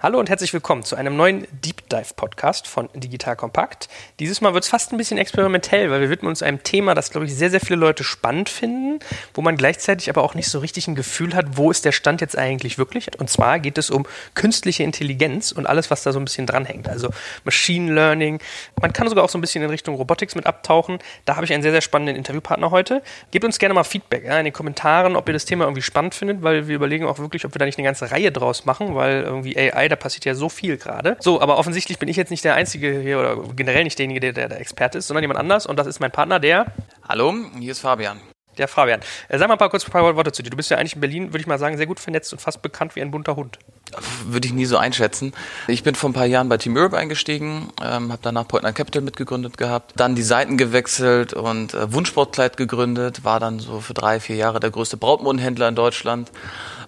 Hallo und herzlich willkommen zu einem neuen Deep Dive Podcast von Digital Kompakt. Dieses Mal wird es fast ein bisschen experimentell, weil wir widmen uns einem Thema, das, glaube ich, sehr, sehr viele Leute spannend finden, wo man gleichzeitig aber auch nicht so richtig ein Gefühl hat, wo ist der Stand jetzt eigentlich wirklich. Und zwar geht es um künstliche Intelligenz und alles, was da so ein bisschen dranhängt. Also Machine Learning. Man kann sogar auch so ein bisschen in Richtung Robotics mit abtauchen. Da habe ich einen sehr, sehr spannenden Interviewpartner heute. Gebt uns gerne mal Feedback ja, in den Kommentaren, ob ihr das Thema irgendwie spannend findet, weil wir überlegen auch wirklich, ob wir da nicht eine ganze Reihe draus machen, weil irgendwie AI da passiert ja so viel gerade. So, aber offensichtlich bin ich jetzt nicht der Einzige hier oder generell nicht derjenige, der, der, der Experte ist, sondern jemand anders und das ist mein Partner, der. Hallo, hier ist Fabian. Der Fabian. Äh, sag mal ein paar kurz ein paar Worte zu dir. Du bist ja eigentlich in Berlin, würde ich mal sagen, sehr gut vernetzt und fast bekannt wie ein bunter Hund. Würde ich nie so einschätzen. Ich bin vor ein paar Jahren bei Team Europe eingestiegen, ähm, habe danach Point Capital mitgegründet gehabt, dann die Seiten gewechselt und äh, Wunschsportkleid gegründet, war dann so für drei, vier Jahre der größte Brautmodenhändler in Deutschland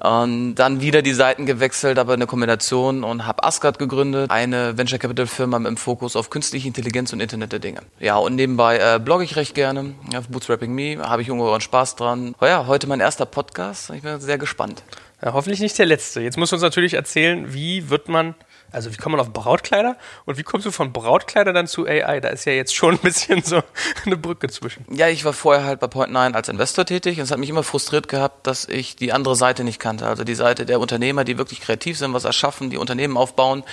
und dann wieder die Seiten gewechselt, aber eine Kombination und habe Asgard gegründet, eine Venture Capital Firma mit dem Fokus auf künstliche Intelligenz und Internet der Dinge. Ja, und nebenbei äh, blogge ich recht gerne, auf Bootstrapping Me, habe ich ungeheuren Spaß dran. Oh ja, heute mein erster Podcast, ich bin sehr gespannt. Ja, hoffentlich nicht der letzte. Jetzt muss uns natürlich erzählen, wie wird man also wie kommt man auf Brautkleider und wie kommst du von Brautkleider dann zu AI? Da ist ja jetzt schon ein bisschen so eine Brücke zwischen. Ja, ich war vorher halt bei Point9 als Investor tätig und es hat mich immer frustriert gehabt, dass ich die andere Seite nicht kannte. Also die Seite der Unternehmer, die wirklich kreativ sind, was erschaffen, die Unternehmen aufbauen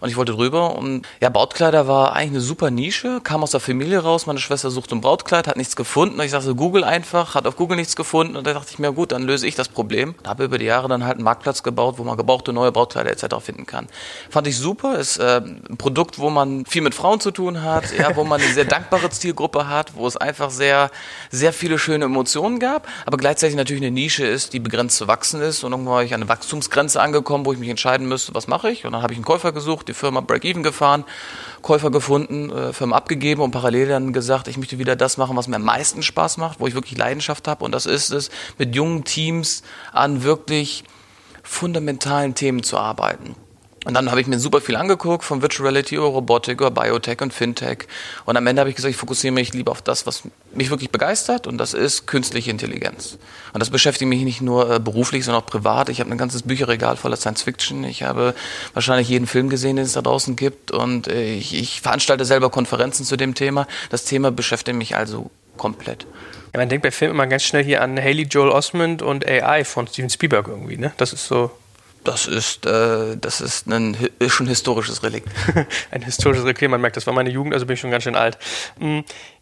und ich wollte drüber und ja, Brautkleider war eigentlich eine super Nische, kam aus der Familie raus, meine Schwester suchte ein Brautkleid, hat nichts gefunden und ich sagte Google einfach, hat auf Google nichts gefunden und da dachte ich mir, gut, dann löse ich das Problem. Und habe über die Jahre dann halt einen Marktplatz gebaut, wo man gebrauchte neue Brautkleider etc. finden kann. Fand fand ich super. Ist äh, ein Produkt, wo man viel mit Frauen zu tun hat, ja, wo man eine sehr dankbare Zielgruppe hat, wo es einfach sehr, sehr viele schöne Emotionen gab, aber gleichzeitig natürlich eine Nische ist, die begrenzt zu wachsen ist. Und irgendwann war ich an eine Wachstumsgrenze angekommen, wo ich mich entscheiden müsste, was mache ich. Und dann habe ich einen Käufer gesucht, die Firma Break-Even gefahren, Käufer gefunden, äh, Firma abgegeben und parallel dann gesagt, ich möchte wieder das machen, was mir am meisten Spaß macht, wo ich wirklich Leidenschaft habe. Und das ist es, mit jungen Teams an wirklich fundamentalen Themen zu arbeiten. Und dann habe ich mir super viel angeguckt, von Virtual Reality über Robotik, über Biotech und Fintech. Und am Ende habe ich gesagt, ich fokussiere mich lieber auf das, was mich wirklich begeistert, und das ist künstliche Intelligenz. Und das beschäftigt mich nicht nur äh, beruflich, sondern auch privat. Ich habe ein ganzes Bücherregal voller Science Fiction. Ich habe wahrscheinlich jeden Film gesehen, den es da draußen gibt. Und äh, ich, ich veranstalte selber Konferenzen zu dem Thema. Das Thema beschäftigt mich also komplett. Ja, man denkt bei Filmen immer ganz schnell hier an Haley Joel Osment und AI von Steven Spielberg irgendwie, ne? Das ist so das ist, äh, das ist ein ist schon historisches Relikt. ein historisches Relikt, man merkt, das war meine Jugend, also bin ich schon ganz schön alt.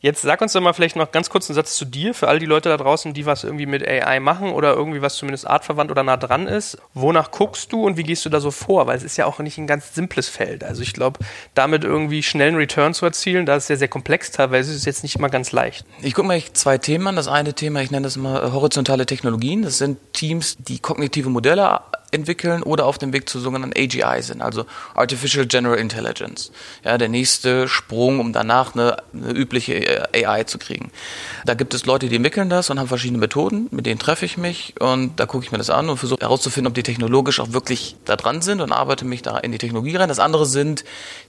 Jetzt sag uns doch mal vielleicht noch ganz kurz einen Satz zu dir, für all die Leute da draußen, die was irgendwie mit AI machen oder irgendwie was zumindest artverwandt oder nah dran ist. Wonach guckst du und wie gehst du da so vor? Weil es ist ja auch nicht ein ganz simples Feld. Also ich glaube, damit irgendwie schnellen Return zu erzielen, da ist sehr, sehr komplex teilweise, ist es jetzt nicht immer ganz leicht. Ich gucke mir zwei Themen an. Das eine Thema, ich nenne das mal horizontale Technologien. Das sind Teams, die kognitive Modelle entwickeln oder auf dem Weg zu sogenannten AGI sind, also Artificial General Intelligence. Ja, der nächste Sprung, um danach eine, eine übliche äh, AI zu kriegen. Da gibt es Leute, die entwickeln das und haben verschiedene Methoden, mit denen treffe ich mich und da gucke ich mir das an und versuche herauszufinden, ob die technologisch auch wirklich da dran sind und arbeite mich da in die Technologie rein. Das andere sind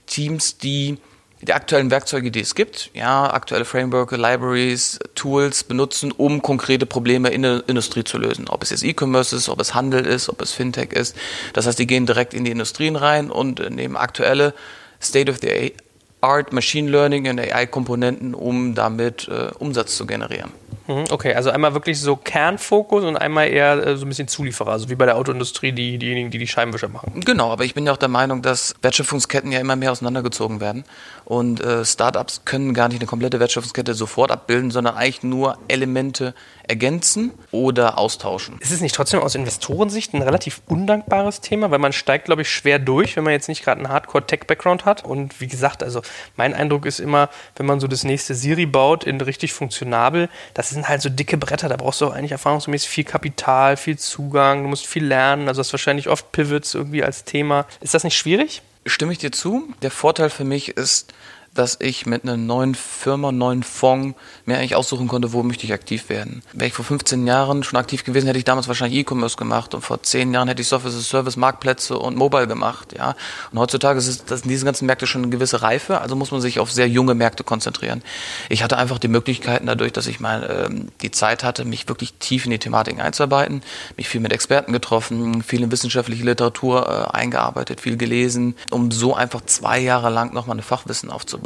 Teams, die die aktuellen Werkzeuge, die es gibt, ja, aktuelle Frameworks, Libraries, Tools benutzen, um konkrete Probleme in der Industrie zu lösen. Ob es jetzt E-Commerce ist, ob es Handel ist, ob es Fintech ist. Das heißt, die gehen direkt in die Industrien rein und nehmen aktuelle State of the Art Machine Learning und AI-Komponenten, um damit äh, Umsatz zu generieren. Mhm, okay, also einmal wirklich so Kernfokus und einmal eher äh, so ein bisschen Zulieferer, also wie bei der Autoindustrie, die, diejenigen, die die Scheibenwischer machen. Genau, aber ich bin ja auch der Meinung, dass Wertschöpfungsketten ja immer mehr auseinandergezogen werden und äh, Startups können gar nicht eine komplette Wertschöpfungskette sofort abbilden, sondern eigentlich nur Elemente ergänzen oder austauschen. Ist es nicht trotzdem aus Investorensicht ein relativ undankbares Thema, weil man steigt, glaube ich, schwer durch, wenn man jetzt nicht gerade einen Hardcore-Tech-Background hat. Und wie gesagt, also mein Eindruck ist immer, wenn man so das nächste Siri baut in richtig funktionabel, das sind halt so dicke Bretter, da brauchst du eigentlich erfahrungsgemäß viel Kapital, viel Zugang, du musst viel lernen, also hast wahrscheinlich oft Pivots irgendwie als Thema. Ist das nicht schwierig? Stimme ich dir zu. Der Vorteil für mich ist, dass ich mit einer neuen Firma, neuen Fonds mir eigentlich aussuchen konnte, wo möchte ich aktiv werden. Wäre ich vor 15 Jahren schon aktiv gewesen, hätte ich damals wahrscheinlich E-Commerce gemacht und vor 10 Jahren hätte ich Software as a Service, Marktplätze und Mobile gemacht, ja. Und heutzutage ist das, diese ganzen Märkte schon eine gewisse Reife, also muss man sich auf sehr junge Märkte konzentrieren. Ich hatte einfach die Möglichkeiten dadurch, dass ich mal ähm, die Zeit hatte, mich wirklich tief in die Thematik einzuarbeiten, mich viel mit Experten getroffen, viel in wissenschaftliche Literatur äh, eingearbeitet, viel gelesen, um so einfach zwei Jahre lang nochmal eine Fachwissen aufzubauen,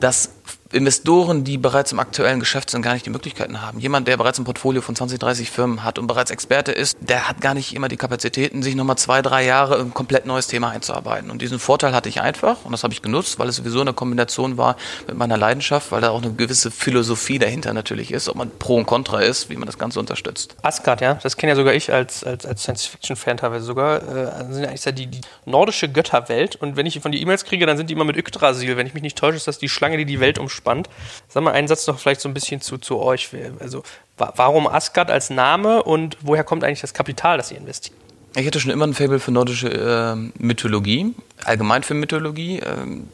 das Investoren, die bereits im aktuellen Geschäft sind, gar nicht die Möglichkeiten haben. Jemand, der bereits ein Portfolio von 20, 30 Firmen hat und bereits Experte ist, der hat gar nicht immer die Kapazitäten, sich nochmal zwei, drei Jahre in ein komplett neues Thema einzuarbeiten. Und diesen Vorteil hatte ich einfach und das habe ich genutzt, weil es sowieso eine Kombination war mit meiner Leidenschaft, weil da auch eine gewisse Philosophie dahinter natürlich ist, ob man Pro und Contra ist, wie man das Ganze unterstützt. Asgard, ja, das kenne ja sogar ich als, als, als Science-Fiction-Fan teilweise sogar. Äh, sind eigentlich die, die nordische Götterwelt und wenn ich von die E-Mails kriege, dann sind die immer mit Yggdrasil. Wenn ich mich nicht täusche, ist das die Schlange, die die Welt umspannt spannend. Sag mal einen Satz noch vielleicht so ein bisschen zu, zu euch. Also, warum Asgard als Name und woher kommt eigentlich das Kapital, das ihr investiert? Ich hatte schon immer ein Faible für nordische äh, Mythologie, allgemein für Mythologie. Ähm,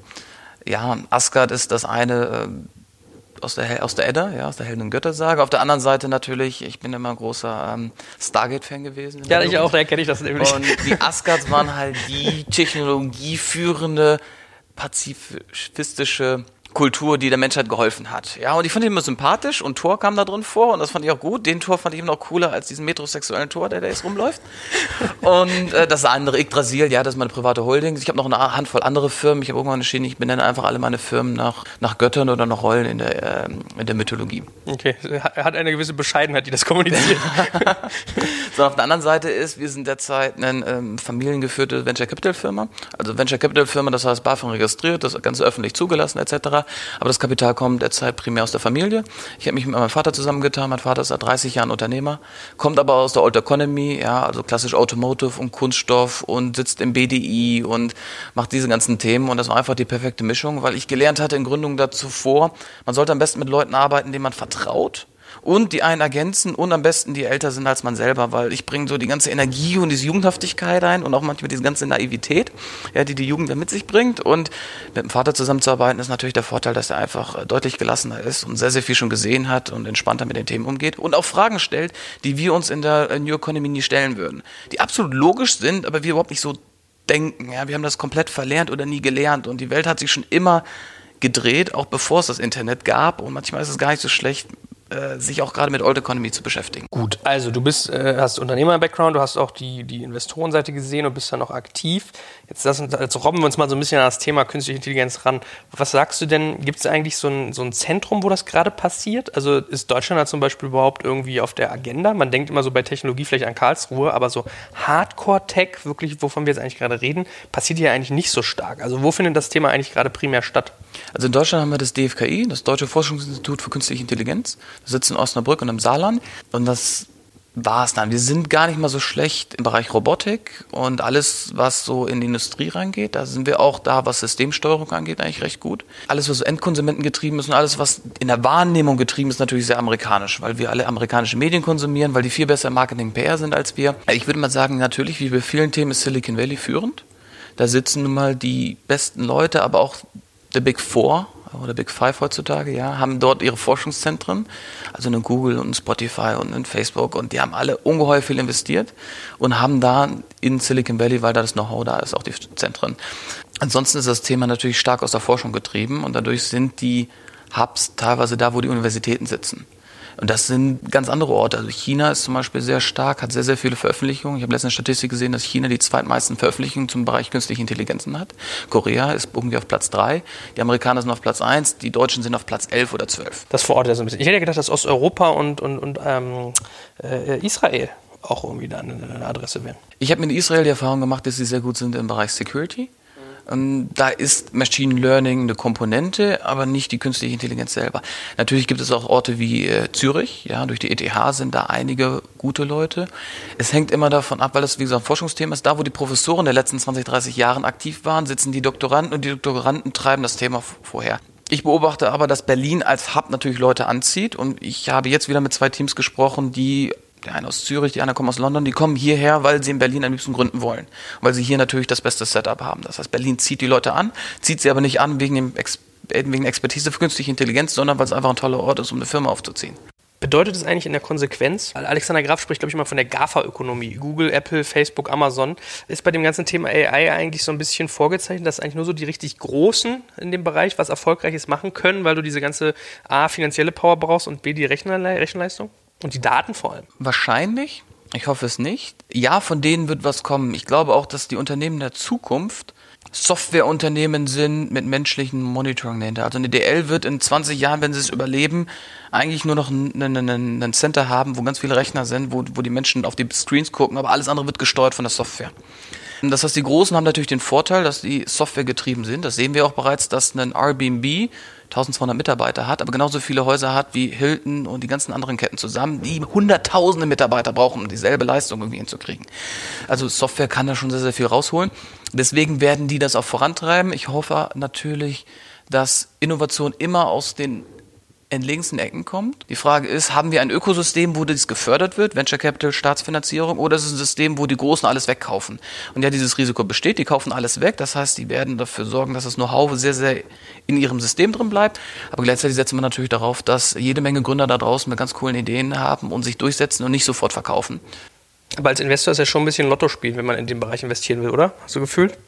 ja, Asgard ist das eine äh, aus, der, aus der Edda, ja, aus der Helden- und Göttersage. Auf der anderen Seite natürlich, ich bin immer ein großer ähm, Stargate-Fan gewesen. Ja, ich auch, da kenne ich das nämlich. Und die Asgards waren halt die technologieführende, pazifistische Kultur, die der Menschheit geholfen hat. Ja, und ich fand ihn immer sympathisch und Thor kam da drin vor und das fand ich auch gut. Den Thor fand ich immer noch cooler als diesen metrosexuellen Thor, der da jetzt rumläuft. und äh, das andere, Yggdrasil, ja, das ist meine private Holding. Ich habe noch eine Handvoll andere Firmen. Ich habe irgendwann entschieden, ich benenne einfach alle meine Firmen nach, nach Göttern oder nach Rollen in der, äh, in der Mythologie. Okay, er hat eine gewisse Bescheidenheit, die das kommuniziert. so, auf der anderen Seite ist, wir sind derzeit eine ähm, familiengeführte Venture Capital Firma. Also Venture Capital Firma, das heißt BaFin registriert, das Ganze öffentlich zugelassen etc. Aber das Kapital kommt derzeit primär aus der Familie. Ich habe mich mit meinem Vater zusammengetan. Mein Vater ist seit 30 Jahren Unternehmer, kommt aber aus der Old Economy, ja, also klassisch Automotive und Kunststoff und sitzt im BDI und macht diese ganzen Themen. Und das war einfach die perfekte Mischung, weil ich gelernt hatte in Gründung dazu vor, man sollte am besten mit Leuten arbeiten, denen man vertraut und die einen ergänzen und am besten die älter sind als man selber, weil ich bringe so die ganze Energie und diese Jugendhaftigkeit ein und auch manchmal diese ganze Naivität, ja, die die Jugend mit sich bringt und mit dem Vater zusammenzuarbeiten ist natürlich der Vorteil, dass er einfach äh, deutlich gelassener ist und sehr, sehr viel schon gesehen hat und entspannter mit den Themen umgeht und auch Fragen stellt, die wir uns in der äh, New Economy nie stellen würden, die absolut logisch sind, aber wir überhaupt nicht so denken, ja, wir haben das komplett verlernt oder nie gelernt und die Welt hat sich schon immer gedreht, auch bevor es das Internet gab. Und manchmal ist es gar nicht so schlecht, äh, sich auch gerade mit Old Economy zu beschäftigen. Gut, also du bist, äh, hast Unternehmer-Background, du hast auch die, die Investorenseite gesehen und bist dann noch aktiv. Jetzt, lass uns, jetzt robben wir uns mal so ein bisschen an das Thema künstliche Intelligenz ran. Was sagst du denn, gibt es eigentlich so ein, so ein Zentrum, wo das gerade passiert? Also ist Deutschland da zum Beispiel überhaupt irgendwie auf der Agenda? Man denkt immer so bei Technologie vielleicht an Karlsruhe, aber so Hardcore-Tech, wirklich, wovon wir jetzt eigentlich gerade reden, passiert hier eigentlich nicht so stark. Also wo findet das Thema eigentlich gerade primär statt? Also in Deutschland haben wir das DFKI, das Deutsche Forschungsinstitut für Künstliche Intelligenz. Das sitzt in Osnabrück und im Saarland. Und das war es dann. Wir sind gar nicht mal so schlecht im Bereich Robotik und alles, was so in die Industrie reingeht. Da sind wir auch da, was Systemsteuerung angeht, eigentlich recht gut. Alles, was so Endkonsumenten getrieben ist und alles, was in der Wahrnehmung getrieben ist, natürlich sehr amerikanisch, weil wir alle amerikanische Medien konsumieren, weil die viel besser im Marketing PR sind als wir. Ich würde mal sagen, natürlich, wie bei vielen Themen ist Silicon Valley führend. Da sitzen nun mal die besten Leute, aber auch The Big Four oder Big Five heutzutage, ja, haben dort ihre Forschungszentren, also eine Google und Spotify und ein Facebook und die haben alle ungeheuer viel investiert und haben da in Silicon Valley, weil da das Know-how da ist, auch die Zentren. Ansonsten ist das Thema natürlich stark aus der Forschung getrieben und dadurch sind die Hubs teilweise da, wo die Universitäten sitzen. Und das sind ganz andere Orte. Also China ist zum Beispiel sehr stark, hat sehr, sehr viele Veröffentlichungen. Ich habe letztens eine Statistik gesehen, dass China die zweitmeisten Veröffentlichungen zum Bereich künstliche Intelligenzen hat. Korea ist irgendwie auf Platz drei. Die Amerikaner sind auf Platz eins. Die Deutschen sind auf Platz elf oder zwölf. Das vor Ort ist ein bisschen. Ich hätte gedacht, dass Osteuropa und, und, und ähm, äh, Israel auch irgendwie eine Adresse wären. Ich habe mit Israel die Erfahrung gemacht, dass sie sehr gut sind im Bereich Security. Ähm, da ist Machine Learning eine Komponente, aber nicht die künstliche Intelligenz selber. Natürlich gibt es auch Orte wie äh, Zürich, ja, durch die ETH sind da einige gute Leute. Es hängt immer davon ab, weil das wie gesagt ein Forschungsthema ist. Da, wo die Professoren der letzten 20, 30 Jahren aktiv waren, sitzen die Doktoranden und die Doktoranden treiben das Thema vorher. Ich beobachte aber, dass Berlin als Hub natürlich Leute anzieht und ich habe jetzt wieder mit zwei Teams gesprochen, die der eine aus Zürich, die andere kommt aus London, die kommen hierher, weil sie in Berlin am liebsten gründen wollen. weil sie hier natürlich das beste Setup haben. Das heißt, Berlin zieht die Leute an, zieht sie aber nicht an wegen dem Ex wegen Expertise für künstliche Intelligenz, sondern weil es einfach ein toller Ort ist, um eine Firma aufzuziehen. Bedeutet es eigentlich in der Konsequenz, Alexander Graf spricht, glaube ich, immer von der GAFA-Ökonomie, Google, Apple, Facebook, Amazon, ist bei dem ganzen Thema AI eigentlich so ein bisschen vorgezeichnet, dass eigentlich nur so die richtig Großen in dem Bereich was Erfolgreiches machen können, weil du diese ganze A, finanzielle Power brauchst und B, die Rechenleistung und die Daten vor allem? Wahrscheinlich. Ich hoffe es nicht. Ja, von denen wird was kommen. Ich glaube auch, dass die Unternehmen der Zukunft Softwareunternehmen sind mit menschlichen Monitoring dahinter. Also eine DL wird in 20 Jahren, wenn sie es überleben, eigentlich nur noch ein, Center haben, wo ganz viele Rechner sind, wo, wo die Menschen auf die Screens gucken, aber alles andere wird gesteuert von der Software. Das heißt, die Großen haben natürlich den Vorteil, dass die Software getrieben sind. Das sehen wir auch bereits, dass ein Airbnb 1200 Mitarbeiter hat, aber genauso viele Häuser hat wie Hilton und die ganzen anderen Ketten zusammen, die hunderttausende Mitarbeiter brauchen, um dieselbe Leistung irgendwie hinzukriegen. Also Software kann da schon sehr, sehr viel rausholen. Deswegen werden die das auch vorantreiben. Ich hoffe natürlich, dass Innovation immer aus den entlegensten Ecken kommt. Die Frage ist, haben wir ein Ökosystem, wo das gefördert wird, Venture Capital, Staatsfinanzierung, oder ist es ein System, wo die Großen alles wegkaufen? Und ja, dieses Risiko besteht, die kaufen alles weg, das heißt, die werden dafür sorgen, dass das Know-how sehr, sehr in ihrem System drin bleibt, aber gleichzeitig setzen wir natürlich darauf, dass jede Menge Gründer da draußen mit ganz coolen Ideen haben und sich durchsetzen und nicht sofort verkaufen. Aber als Investor ist ja schon ein bisschen Lotto spielen, wenn man in den Bereich investieren will, oder? Hast du gefühlt?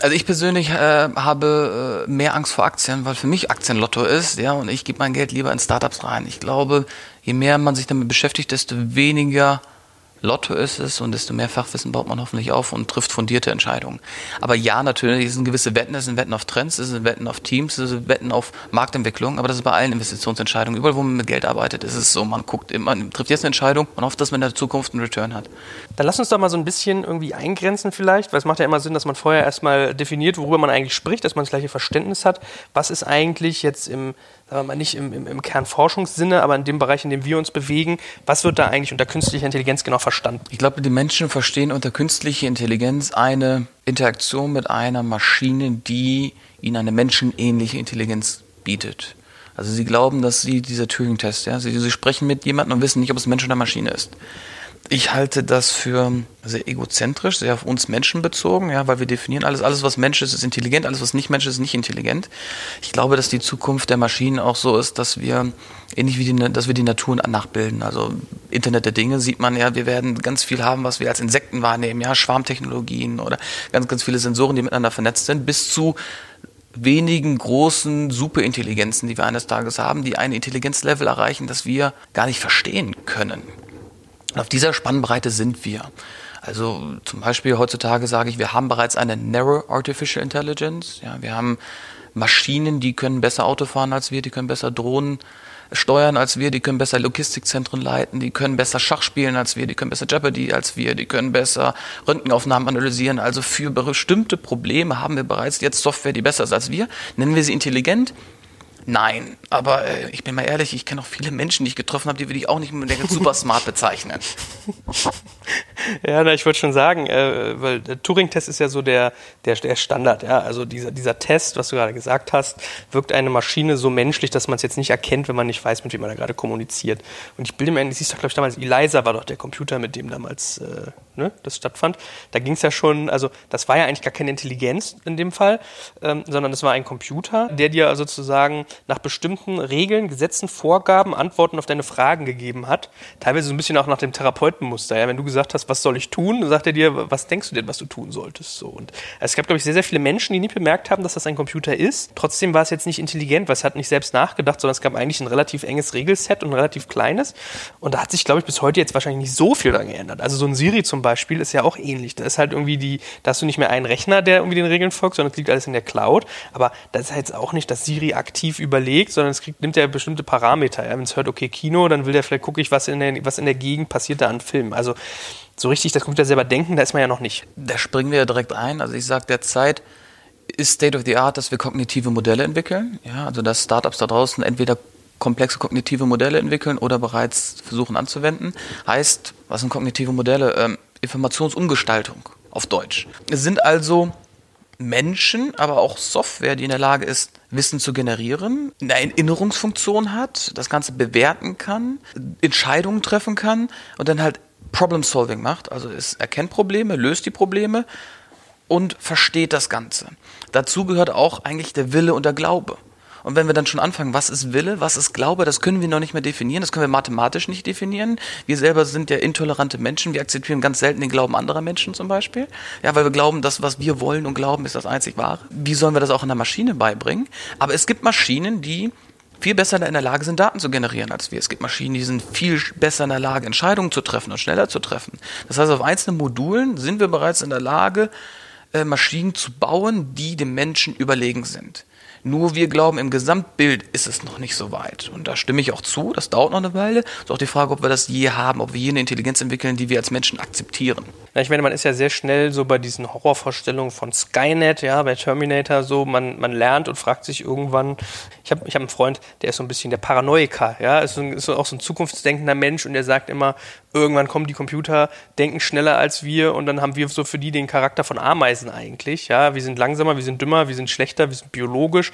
Also ich persönlich äh, habe äh, mehr Angst vor Aktien, weil für mich Aktien Lotto ist, ja, und ich gebe mein Geld lieber in Startups rein. Ich glaube, je mehr man sich damit beschäftigt, desto weniger Lotto ist es und desto mehr Fachwissen baut man hoffentlich auf und trifft fundierte Entscheidungen. Aber ja, natürlich, es sind gewisse Wetten, es sind Wetten auf Trends, es sind Wetten auf Teams, es sind Wetten auf Marktentwicklung, aber das ist bei allen Investitionsentscheidungen. Überall, wo man mit Geld arbeitet, ist es so, man guckt, man trifft jetzt eine Entscheidung und hofft, dass man in der Zukunft einen Return hat. Dann lass uns doch mal so ein bisschen irgendwie eingrenzen vielleicht, weil es macht ja immer Sinn, dass man vorher erstmal definiert, worüber man eigentlich spricht, dass man das gleiche Verständnis hat. Was ist eigentlich jetzt im sagen wir mal nicht im, im, im Kernforschungssinne, aber in dem Bereich, in dem wir uns bewegen, was wird da eigentlich unter künstlicher Intelligenz genau verstanden? Ich glaube, die Menschen verstehen unter künstlicher Intelligenz eine Interaktion mit einer Maschine, die ihnen eine menschenähnliche Intelligenz bietet. Also sie glauben, dass sie dieser Turing-Test, ja, sie, sie sprechen mit jemandem und wissen nicht, ob es Mensch oder Maschine ist. Ich halte das für sehr egozentrisch, sehr auf uns Menschen bezogen, ja, weil wir definieren alles, alles was Mensch ist, ist intelligent, alles was nicht Mensch ist, ist nicht intelligent. Ich glaube, dass die Zukunft der Maschinen auch so ist, dass wir ähnlich wie die, dass wir die Natur nachbilden. Also Internet der Dinge sieht man ja, wir werden ganz viel haben, was wir als Insekten wahrnehmen, ja, Schwarmtechnologien oder ganz, ganz viele Sensoren, die miteinander vernetzt sind, bis zu wenigen großen Superintelligenzen, die wir eines Tages haben, die ein Intelligenzlevel erreichen, das wir gar nicht verstehen können. Und auf dieser Spannbreite sind wir. Also zum Beispiel heutzutage sage ich, wir haben bereits eine Narrow Artificial Intelligence. Ja, wir haben Maschinen, die können besser Auto fahren als wir, die können besser Drohnen steuern als wir, die können besser Logistikzentren leiten, die können besser Schach spielen als wir, die können besser Jeopardy als wir, die können besser Röntgenaufnahmen analysieren. Also für bestimmte Probleme haben wir bereits jetzt Software, die besser ist als wir. Nennen wir sie intelligent? Nein, aber äh, ich bin mal ehrlich, ich kenne auch viele Menschen, die ich getroffen habe, die würde ich auch nicht unbedingt super smart bezeichnen. ja, na, ich wollte schon sagen, äh, weil der Turing-Test ist ja so der, der, der Standard, ja. Also dieser, dieser Test, was du gerade gesagt hast, wirkt eine Maschine so menschlich, dass man es jetzt nicht erkennt, wenn man nicht weiß, mit wem man da gerade kommuniziert. Und ich bilde mir ein, siehst du, glaube ich, damals, Eliza war doch der Computer, mit dem damals äh, ne, das stattfand. Da ging es ja schon, also das war ja eigentlich gar keine Intelligenz in dem Fall, ähm, sondern es war ein Computer, der dir sozusagen nach bestimmten Regeln, Gesetzen, Vorgaben Antworten auf deine Fragen gegeben hat. Teilweise so ein bisschen auch nach dem Therapeutenmuster. Ja? Wenn du gesagt hast, was soll ich tun, sagt er dir, was denkst du denn, was du tun solltest. So. Und es gab, glaube ich, sehr, sehr viele Menschen, die nie bemerkt haben, dass das ein Computer ist. Trotzdem war es jetzt nicht intelligent, weil es hat nicht selbst nachgedacht, sondern es gab eigentlich ein relativ enges Regelset und ein relativ kleines. Und da hat sich, glaube ich, bis heute jetzt wahrscheinlich nicht so viel dran geändert. Also so ein Siri zum Beispiel ist ja auch ähnlich. Da ist halt irgendwie die, da hast du nicht mehr einen Rechner, der irgendwie den Regeln folgt, sondern es liegt alles in der Cloud. Aber das ist jetzt auch nicht, dass Siri aktiv über überlegt, sondern es kriegt, nimmt er bestimmte Parameter. Ja? Wenn es hört, okay, Kino, dann will der vielleicht gucke ich, was in, der, was in der Gegend passiert da an Filmen. Also so richtig das Computer selber denken, da ist man ja noch nicht. Da springen wir ja direkt ein. Also ich sage derzeit ist State of the Art, dass wir kognitive Modelle entwickeln. Ja, also dass Startups da draußen entweder komplexe kognitive Modelle entwickeln oder bereits versuchen anzuwenden. Heißt, was sind kognitive Modelle? Ähm, Informationsumgestaltung auf Deutsch. Es sind also Menschen, aber auch Software, die in der Lage ist, Wissen zu generieren, eine Erinnerungsfunktion hat, das Ganze bewerten kann, Entscheidungen treffen kann und dann halt Problem Solving macht. Also es erkennt Probleme, löst die Probleme und versteht das Ganze. Dazu gehört auch eigentlich der Wille und der Glaube. Und wenn wir dann schon anfangen, was ist Wille, was ist Glaube, das können wir noch nicht mehr definieren, das können wir mathematisch nicht definieren. Wir selber sind ja intolerante Menschen, wir akzeptieren ganz selten den Glauben anderer Menschen zum Beispiel. Ja, weil wir glauben, das, was wir wollen und glauben, ist das einzig wahre. Wie sollen wir das auch in der Maschine beibringen? Aber es gibt Maschinen, die viel besser in der Lage sind, Daten zu generieren als wir. Es gibt Maschinen, die sind viel besser in der Lage, Entscheidungen zu treffen und schneller zu treffen. Das heißt, auf einzelnen Modulen sind wir bereits in der Lage, äh, Maschinen zu bauen, die dem Menschen überlegen sind. Nur wir glauben, im Gesamtbild ist es noch nicht so weit. Und da stimme ich auch zu, das dauert noch eine Weile. Ist auch die Frage, ob wir das je haben, ob wir je eine Intelligenz entwickeln, die wir als Menschen akzeptieren. Ja, ich meine, man ist ja sehr schnell so bei diesen Horrorvorstellungen von Skynet, ja, bei Terminator so, man, man lernt und fragt sich irgendwann, ich habe ich hab einen Freund, der ist so ein bisschen der Paranoiker, ja, ist, so, ist auch so ein zukunftsdenkender Mensch und der sagt immer, irgendwann kommen die Computer, denken schneller als wir und dann haben wir so für die den Charakter von Ameisen eigentlich, ja, wir sind langsamer, wir sind dümmer, wir sind schlechter, wir sind biologisch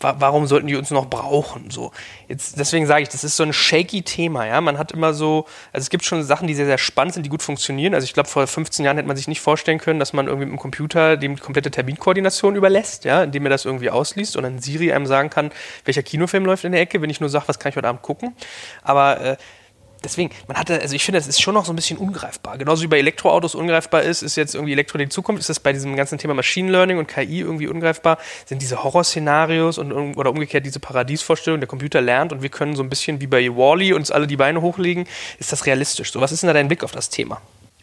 warum sollten die uns noch brauchen? So. Jetzt, deswegen sage ich, das ist so ein shaky Thema, ja. Man hat immer so, also es gibt schon Sachen, die sehr, sehr spannend sind, die gut funktionieren. Also ich glaube, vor 15 Jahren hätte man sich nicht vorstellen können, dass man irgendwie mit dem Computer dem die komplette Terminkoordination überlässt, ja, indem er das irgendwie ausliest und dann Siri einem sagen kann, welcher Kinofilm läuft in der Ecke, wenn ich nur sage, was kann ich heute Abend gucken. Aber äh, deswegen, man hatte, also ich finde, das ist schon noch so ein bisschen ungreifbar. Genauso wie bei Elektroautos ungreifbar ist, ist jetzt irgendwie Elektro die Zukunft, ist das bei diesem ganzen Thema Machine Learning und KI irgendwie ungreifbar, sind diese Horrorszenarios und oder umgekehrt diese Paradiesvorstellung, der Computer lernt und wir können so ein bisschen wie bei Wally -E uns alle die Beine hochlegen. Ist das realistisch? So, was ist denn da dein Blick auf das Thema?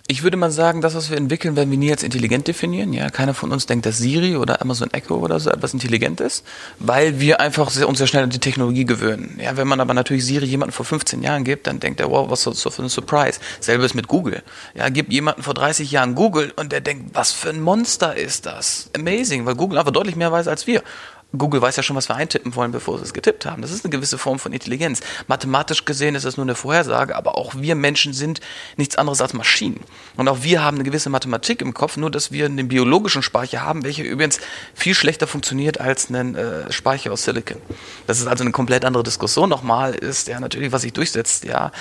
Ich würde mal sagen, das, was wir entwickeln, werden wir nie als intelligent definieren. Ja, keiner von uns denkt, dass Siri oder Amazon Echo oder so etwas intelligent ist, weil wir einfach sehr, uns sehr schnell an die Technologie gewöhnen. Ja, wenn man aber natürlich Siri jemanden vor 15 Jahren gibt, dann denkt er, wow, was ist das für ein Surprise? Selbes mit Google. Ja, gibt jemanden vor 30 Jahren Google und der denkt, was für ein Monster ist das? Amazing, weil Google einfach deutlich mehr weiß als wir. Google weiß ja schon, was wir eintippen wollen, bevor sie es getippt haben. Das ist eine gewisse Form von Intelligenz. Mathematisch gesehen ist das nur eine Vorhersage, aber auch wir Menschen sind nichts anderes als Maschinen. Und auch wir haben eine gewisse Mathematik im Kopf, nur dass wir einen biologischen Speicher haben, welcher übrigens viel schlechter funktioniert als ein äh, Speicher aus Silicon. Das ist also eine komplett andere Diskussion. Nochmal ist ja natürlich, was sich durchsetzt, ja.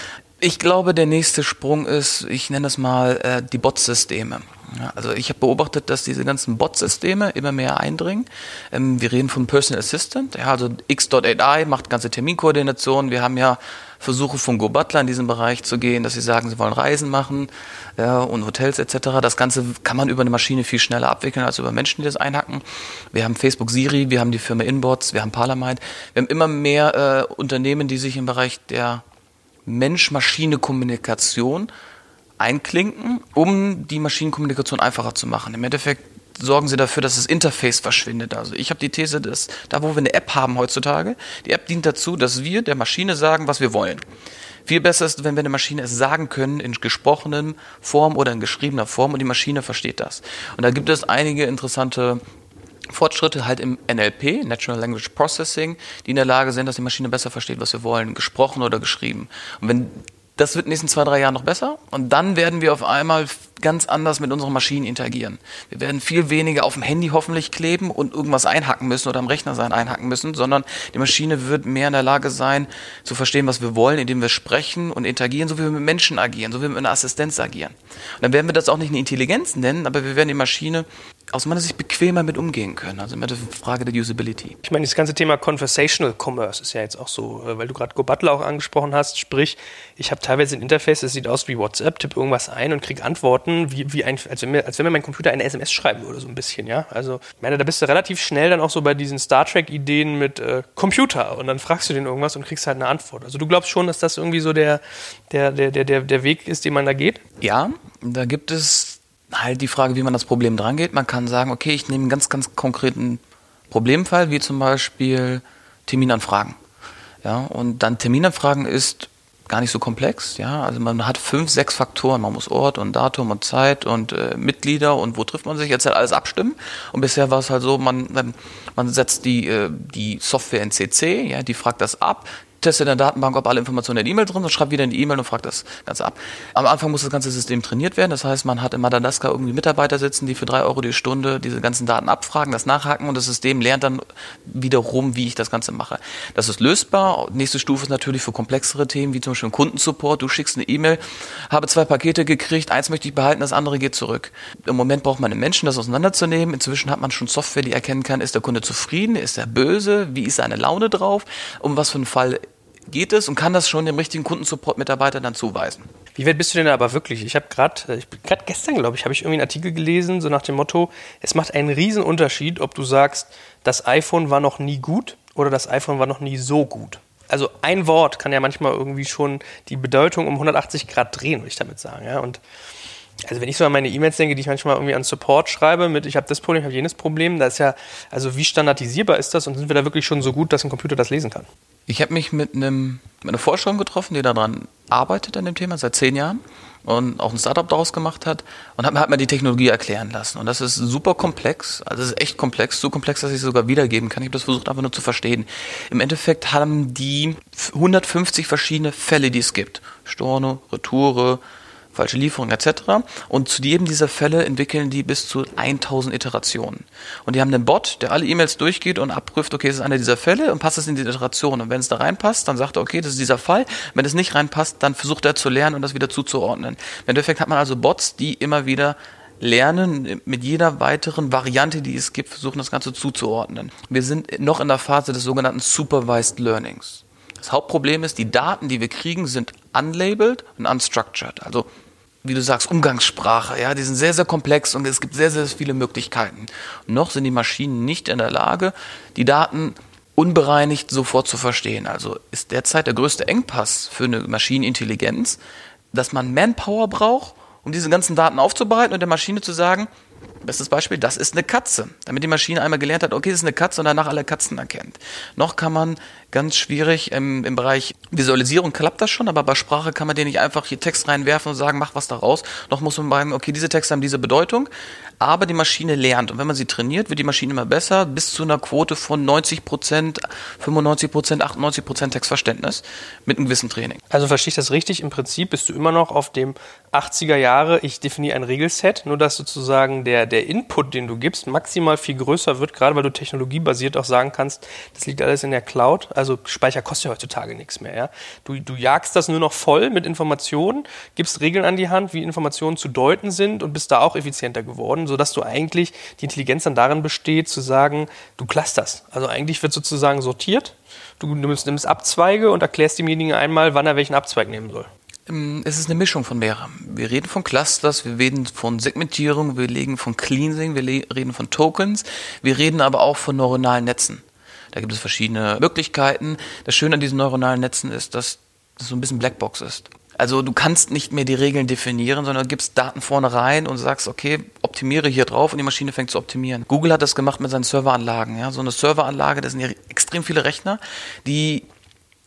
Ich glaube, der nächste Sprung ist, ich nenne das mal äh, die Bot-Systeme. Ja, also ich habe beobachtet, dass diese ganzen Bot-Systeme immer mehr eindringen. Ähm, wir reden von Personal Assistant. Ja, also X.AI macht ganze Terminkoordination. Wir haben ja Versuche von Go Butler in diesem Bereich zu gehen, dass sie sagen, sie wollen Reisen machen ja, und Hotels etc. Das Ganze kann man über eine Maschine viel schneller abwickeln als über Menschen, die das einhacken. Wir haben Facebook Siri, wir haben die Firma Inbots, wir haben Parliament. Wir haben immer mehr äh, Unternehmen, die sich im Bereich der Mensch-Maschine-Kommunikation einklinken, um die Maschinenkommunikation einfacher zu machen. Im Endeffekt sorgen sie dafür, dass das Interface verschwindet. Also ich habe die These, dass da, wo wir eine App haben heutzutage, die App dient dazu, dass wir der Maschine sagen, was wir wollen. Viel besser ist, wenn wir der Maschine es sagen können in gesprochener Form oder in geschriebener Form und die Maschine versteht das. Und da gibt es einige interessante Fortschritte halt im NLP, Natural Language Processing, die in der Lage sind, dass die Maschine besser versteht, was wir wollen, gesprochen oder geschrieben. Und wenn das wird in den nächsten zwei, drei Jahren noch besser. Und dann werden wir auf einmal ganz anders mit unseren Maschinen interagieren. Wir werden viel weniger auf dem Handy hoffentlich kleben und irgendwas einhacken müssen oder am Rechner sein einhacken müssen, sondern die Maschine wird mehr in der Lage sein, zu verstehen, was wir wollen, indem wir sprechen und interagieren, so wie wir mit Menschen agieren, so wie wir mit einer Assistenz agieren. Und dann werden wir das auch nicht eine Intelligenz nennen, aber wir werden die Maschine aus meiner Sicht bequemer mit umgehen können. Also immer eine Frage der Usability. Ich meine, das ganze Thema Conversational Commerce ist ja jetzt auch so, äh, weil du gerade Go Butler auch angesprochen hast. Sprich, ich habe teilweise ein Interface, das sieht aus wie WhatsApp, tippe irgendwas ein und kriege Antworten, wie, wie ein, als, wenn mir, als wenn mir mein Computer eine SMS schreiben würde, so ein bisschen, ja. Also, ich meine, da bist du relativ schnell dann auch so bei diesen Star Trek-Ideen mit äh, Computer und dann fragst du den irgendwas und kriegst halt eine Antwort. Also du glaubst schon, dass das irgendwie so der, der, der, der, der Weg ist, den man da geht? Ja, da gibt es halt die Frage, wie man das Problem drangeht. Man kann sagen, okay, ich nehme einen ganz, ganz konkreten Problemfall, wie zum Beispiel Terminanfragen. Ja, und dann Terminanfragen ist gar nicht so komplex. Ja, also man hat fünf, sechs Faktoren. Man muss Ort und Datum und Zeit und äh, Mitglieder und wo trifft man sich. Jetzt halt alles abstimmen. Und bisher war es halt so, man, man setzt die, äh, die Software in CC, ja, die fragt das ab, teste in der Datenbank, ob alle Informationen in der E-Mail drin sind, schreibe wieder in die E-Mail und frage das Ganze ab. Am Anfang muss das ganze System trainiert werden. Das heißt, man hat in Madagaskar irgendwie Mitarbeiter sitzen, die für drei Euro die Stunde diese ganzen Daten abfragen, das nachhaken und das System lernt dann wiederum, wie ich das Ganze mache. Das ist lösbar. Nächste Stufe ist natürlich für komplexere Themen, wie zum Beispiel Kundensupport. Du schickst eine E-Mail, habe zwei Pakete gekriegt, eins möchte ich behalten, das andere geht zurück. Im Moment braucht man einen Menschen, das auseinanderzunehmen. Inzwischen hat man schon Software, die erkennen kann, ist der Kunde zufrieden, ist er böse, wie ist seine Laune drauf, um was für einen Fall geht es und kann das schon dem richtigen Kundensupport-Mitarbeiter dann zuweisen. Wie weit bist du denn aber wirklich? Ich habe gerade, gerade gestern, glaube ich, habe ich irgendwie einen Artikel gelesen, so nach dem Motto, es macht einen riesen Unterschied, ob du sagst, das iPhone war noch nie gut oder das iPhone war noch nie so gut. Also ein Wort kann ja manchmal irgendwie schon die Bedeutung um 180 Grad drehen, würde ich damit sagen. Ja? Und also wenn ich so an meine E-Mails denke, die ich manchmal irgendwie an Support schreibe, mit ich habe das Problem, ich habe jenes Problem, da ist ja, also wie standardisierbar ist das und sind wir da wirklich schon so gut, dass ein Computer das lesen kann? Ich habe mich mit, einem, mit einer Forscherin getroffen, die daran arbeitet an dem Thema seit zehn Jahren und auch ein Startup daraus gemacht hat und hat, hat mir die Technologie erklären lassen. Und das ist super komplex, also es ist echt komplex, so komplex, dass ich es sogar wiedergeben kann. Ich habe das versucht einfach nur zu verstehen. Im Endeffekt haben die 150 verschiedene Fälle, die es gibt. Storno, Retoure, falsche Lieferung etc. Und zu jedem dieser Fälle entwickeln die bis zu 1000 Iterationen. Und die haben einen Bot, der alle E-Mails durchgeht und abprüft, okay, es ist einer dieser Fälle und passt es in die Iteration. Und wenn es da reinpasst, dann sagt er, okay, das ist dieser Fall. Wenn es nicht reinpasst, dann versucht er zu lernen und das wieder zuzuordnen. Im Endeffekt hat man also Bots, die immer wieder lernen, mit jeder weiteren Variante, die es gibt, versuchen das Ganze zuzuordnen. Wir sind noch in der Phase des sogenannten Supervised Learnings. Das Hauptproblem ist, die Daten, die wir kriegen, sind unlabeled und unstructured. Also wie du sagst, Umgangssprache, ja, die sind sehr, sehr komplex und es gibt sehr, sehr viele Möglichkeiten. Noch sind die Maschinen nicht in der Lage, die Daten unbereinigt sofort zu verstehen. Also ist derzeit der größte Engpass für eine Maschinenintelligenz, dass man Manpower braucht, um diese ganzen Daten aufzubereiten und der Maschine zu sagen, Bestes Beispiel, das ist eine Katze. Damit die Maschine einmal gelernt hat, okay, das ist eine Katze und danach alle Katzen erkennt. Noch kann man ganz schwierig im, im Bereich Visualisierung klappt das schon, aber bei Sprache kann man den nicht einfach hier Text reinwerfen und sagen, mach was daraus. Noch muss man sagen, okay, diese Texte haben diese Bedeutung, aber die Maschine lernt. Und wenn man sie trainiert, wird die Maschine immer besser, bis zu einer Quote von 90 Prozent, 95 Prozent, 98 Prozent Textverständnis mit einem gewissen Training. Also verstehe ich das richtig? Im Prinzip bist du immer noch auf dem 80er Jahre, ich definiere ein Regelset, nur dass sozusagen der, der Input, den du gibst, maximal viel größer wird, gerade weil du technologiebasiert auch sagen kannst, das liegt alles in der Cloud. Also Speicher kostet ja heutzutage nichts mehr. Ja? Du, du jagst das nur noch voll mit Informationen, gibst Regeln an die Hand, wie Informationen zu deuten sind und bist da auch effizienter geworden, sodass du eigentlich die Intelligenz dann darin besteht, zu sagen, du clusterst. Also eigentlich wird sozusagen sortiert. Du nimmst, nimmst Abzweige und erklärst demjenigen einmal, wann er welchen Abzweig nehmen soll. Ähm, es ist eine Mischung von mehreren. Wir reden von Clusters, wir reden von Segmentierung, wir reden von Cleansing, wir reden von Tokens, wir reden aber auch von neuronalen Netzen. Da gibt es verschiedene Möglichkeiten. Das Schöne an diesen neuronalen Netzen ist, dass das so ein bisschen Blackbox ist. Also du kannst nicht mehr die Regeln definieren, sondern gibst Daten vorne rein und sagst, okay, optimiere hier drauf und die Maschine fängt zu optimieren. Google hat das gemacht mit seinen Serveranlagen. Ja? So eine Serveranlage, das sind ja extrem viele Rechner, die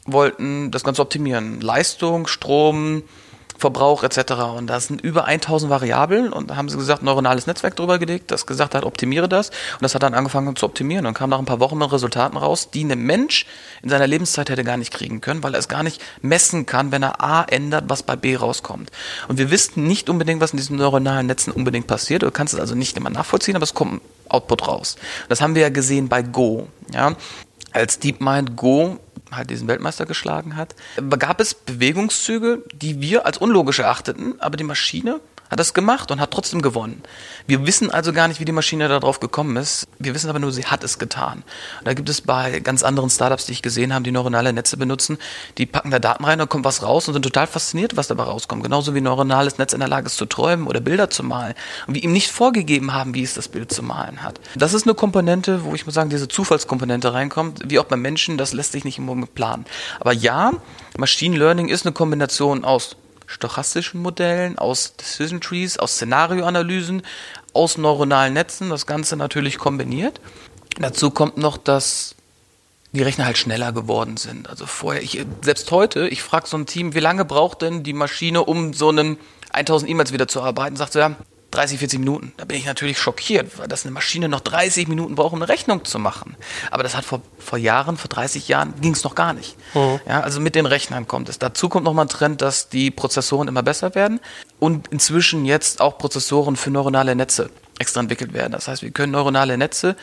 wollten das Ganze optimieren. Leistung, Strom, Verbrauch etc. Und da sind über 1000 Variablen und da haben sie gesagt, neuronales Netzwerk drüber gelegt, das gesagt hat, optimiere das. Und das hat dann angefangen zu optimieren und kam nach ein paar Wochen mit Resultaten raus, die ein Mensch in seiner Lebenszeit hätte gar nicht kriegen können, weil er es gar nicht messen kann, wenn er A ändert, was bei B rauskommt. Und wir wissen nicht unbedingt, was in diesen neuronalen Netzen unbedingt passiert. Du kannst es also nicht immer nachvollziehen, aber es kommt Output raus. Das haben wir ja gesehen bei Go. Ja? Als DeepMind Go halt diesen Weltmeister geschlagen hat, gab es Bewegungszüge, die wir als unlogisch erachteten, aber die Maschine hat das gemacht und hat trotzdem gewonnen. Wir wissen also gar nicht, wie die Maschine darauf gekommen ist. Wir wissen aber nur, sie hat es getan. Und da gibt es bei ganz anderen Startups, die ich gesehen habe, die neuronale Netze benutzen, die packen da Daten rein und kommt was raus und sind total fasziniert, was dabei rauskommt. Genauso wie neuronales Netz in der Lage ist zu träumen oder Bilder zu malen. Und wir ihm nicht vorgegeben haben, wie es das Bild zu malen hat. Das ist eine Komponente, wo ich muss sagen, diese Zufallskomponente reinkommt, wie auch beim Menschen, das lässt sich nicht immer mit planen. Aber ja, Machine Learning ist eine Kombination aus stochastischen Modellen, aus Decision Trees, aus Szenarioanalysen, aus neuronalen Netzen, das Ganze natürlich kombiniert. Dazu kommt noch, dass die Rechner halt schneller geworden sind. Also vorher, ich, selbst heute, ich frage so ein Team, wie lange braucht denn die Maschine, um so einen 1000 E-Mails wieder zu arbeiten? Sagt so, ja, 30, 40 Minuten. Da bin ich natürlich schockiert, weil das eine Maschine noch 30 Minuten braucht, um eine Rechnung zu machen. Aber das hat vor, vor Jahren, vor 30 Jahren, ging es noch gar nicht. Mhm. Ja, also mit den Rechnern kommt es. Dazu kommt nochmal ein Trend, dass die Prozessoren immer besser werden und inzwischen jetzt auch Prozessoren für neuronale Netze extra entwickelt werden. Das heißt, wir können neuronale Netze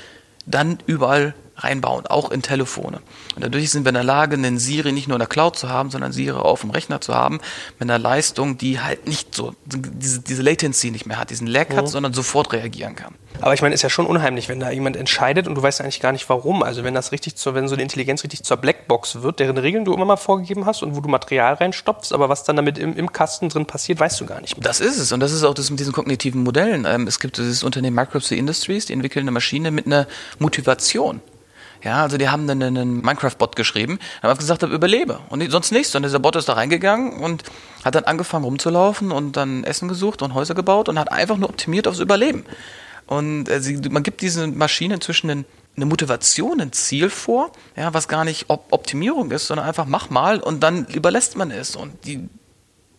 dann überall reinbauen, auch in Telefone. Und dadurch sind wir in der Lage, einen Siri nicht nur in der Cloud zu haben, sondern Siri auf dem Rechner zu haben, mit einer Leistung, die halt nicht so, diese, diese Latency nicht mehr hat, diesen Lag mhm. hat, sondern sofort reagieren kann. Aber ich meine, ist ja schon unheimlich, wenn da jemand entscheidet und du weißt eigentlich gar nicht warum. Also wenn das richtig zur, wenn so eine Intelligenz richtig zur Blackbox wird, deren Regeln du immer mal vorgegeben hast und wo du Material reinstopfst, aber was dann damit im, im Kasten drin passiert, weißt du gar nicht. Mehr. Das ist es und das ist auch das mit diesen kognitiven Modellen. Ähm, es gibt dieses Unternehmen Microsoft Industries, die entwickeln eine Maschine mit einer Motivation. Ja, also die haben dann einen Minecraft-Bot geschrieben, haben gesagt, überlebe und sonst nichts. Und dieser Bot ist da reingegangen und hat dann angefangen rumzulaufen und dann Essen gesucht und Häuser gebaut und hat einfach nur optimiert aufs Überleben. Und äh, man gibt diese Maschine inzwischen einen eine Motivation, ein Ziel vor, ja, was gar nicht Op Optimierung ist, sondern einfach mach mal und dann überlässt man es. Und die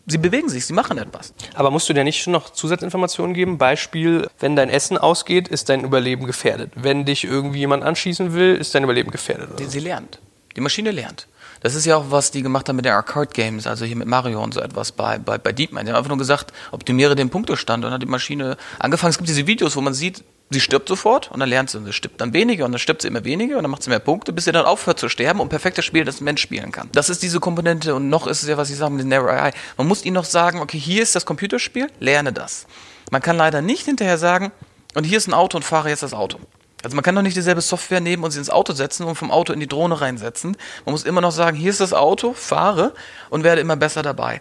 sie bewegen sich, sie machen etwas. Aber musst du dir nicht schon noch Zusatzinformationen geben? Beispiel, wenn dein Essen ausgeht, ist dein Überleben gefährdet. Wenn dich irgendwie jemand anschießen will, ist dein Überleben gefährdet. Oder? Sie lernt. Die Maschine lernt. Das ist ja auch, was die gemacht haben mit den Arcade Games, also hier mit Mario und so etwas bei, bei, bei DeepMind. Die haben einfach nur gesagt, optimiere den Punktestand und dann hat die Maschine angefangen. Es gibt diese Videos, wo man sieht, sie stirbt sofort und dann lernt sie und sie stirbt dann weniger und dann stirbt sie immer weniger und dann macht sie mehr Punkte, bis sie dann aufhört zu sterben und perfektes Spiel, das ein Mensch spielen kann. Das ist diese Komponente und noch ist es ja, was ich sage mit dem Narrow AI. Man muss ihnen noch sagen, okay, hier ist das Computerspiel, lerne das. Man kann leider nicht hinterher sagen, und hier ist ein Auto und fahre jetzt das Auto. Also man kann doch nicht dieselbe Software nehmen und sie ins Auto setzen und vom Auto in die Drohne reinsetzen. Man muss immer noch sagen, hier ist das Auto, fahre und werde immer besser dabei.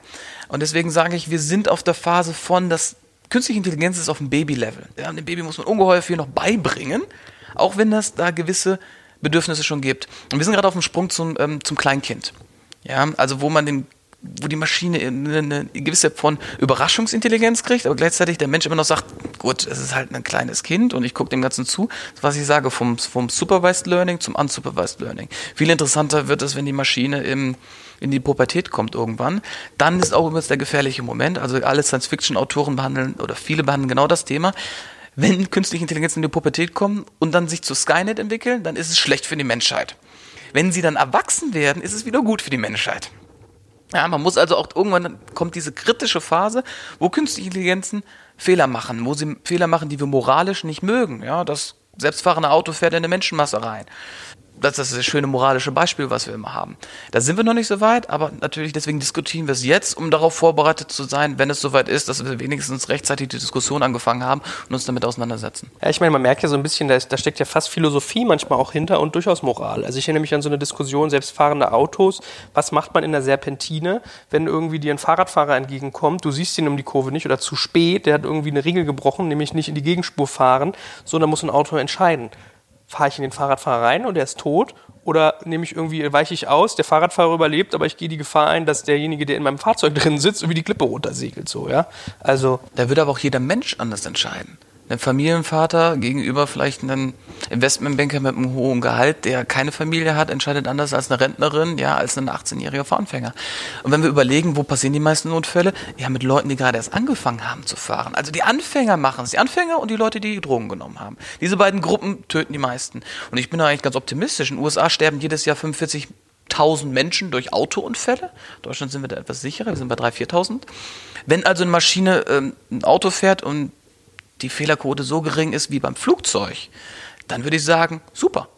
Und deswegen sage ich, wir sind auf der Phase von, dass künstliche Intelligenz ist auf dem Baby-Level. Ja, dem Baby muss man ungeheuer viel noch beibringen, auch wenn das da gewisse Bedürfnisse schon gibt. Und wir sind gerade auf dem Sprung zum, ähm, zum Kleinkind. Ja, also wo man dem wo die Maschine eine, eine gewisse von Überraschungsintelligenz kriegt, aber gleichzeitig der Mensch immer noch sagt, gut, es ist halt ein kleines Kind und ich gucke dem Ganzen zu. Was ich sage, vom, vom Supervised Learning zum Unsupervised Learning. Viel interessanter wird es, wenn die Maschine im, in die Pubertät kommt irgendwann. Dann ist auch immer der gefährliche Moment. Also alle Science-Fiction-Autoren behandeln oder viele behandeln genau das Thema. Wenn künstliche Intelligenz in die Pubertät kommen und dann sich zu Skynet entwickeln, dann ist es schlecht für die Menschheit. Wenn sie dann erwachsen werden, ist es wieder gut für die Menschheit. Ja, man muss also auch irgendwann kommt diese kritische Phase, wo künstliche Intelligenzen Fehler machen, wo sie Fehler machen, die wir moralisch nicht mögen. Ja, das selbstfahrende Auto fährt in eine Menschenmasse rein das ist das schöne moralische Beispiel, was wir immer haben. Da sind wir noch nicht so weit, aber natürlich deswegen diskutieren wir es jetzt, um darauf vorbereitet zu sein, wenn es soweit ist, dass wir wenigstens rechtzeitig die Diskussion angefangen haben und uns damit auseinandersetzen. Ja, ich meine, man merkt ja so ein bisschen, da, ist, da steckt ja fast Philosophie manchmal auch hinter und durchaus Moral. Also ich erinnere mich an so eine Diskussion, selbstfahrende Autos, was macht man in der Serpentine, wenn irgendwie dir ein Fahrradfahrer entgegenkommt, du siehst ihn um die Kurve nicht oder zu spät, der hat irgendwie eine Regel gebrochen, nämlich nicht in die Gegenspur fahren, sondern muss ein Auto entscheiden fahre ich in den Fahrradfahrer rein und der ist tot oder nehme ich irgendwie, weiche ich aus, der Fahrradfahrer überlebt, aber ich gehe die Gefahr ein, dass derjenige, der in meinem Fahrzeug drin sitzt, irgendwie die Klippe runtersegelt, so, ja. Also. Da würde aber auch jeder Mensch anders entscheiden einem Familienvater gegenüber vielleicht einen Investmentbanker mit einem hohen Gehalt, der keine Familie hat, entscheidet anders als eine Rentnerin, ja, als ein 18-jähriger Fahranfänger. Und wenn wir überlegen, wo passieren die meisten Unfälle? Ja, mit Leuten, die gerade erst angefangen haben zu fahren. Also die Anfänger machen es, die Anfänger und die Leute, die Drogen genommen haben. Diese beiden Gruppen töten die meisten. Und ich bin da eigentlich ganz optimistisch. In den USA sterben jedes Jahr 45 1000 Menschen durch Autounfälle. In Deutschland sind wir da etwas sicherer, wir sind bei 3.000, 4.000. Wenn also eine Maschine ähm, ein Auto fährt und die Fehlerquote so gering ist wie beim Flugzeug, dann würde ich sagen, super.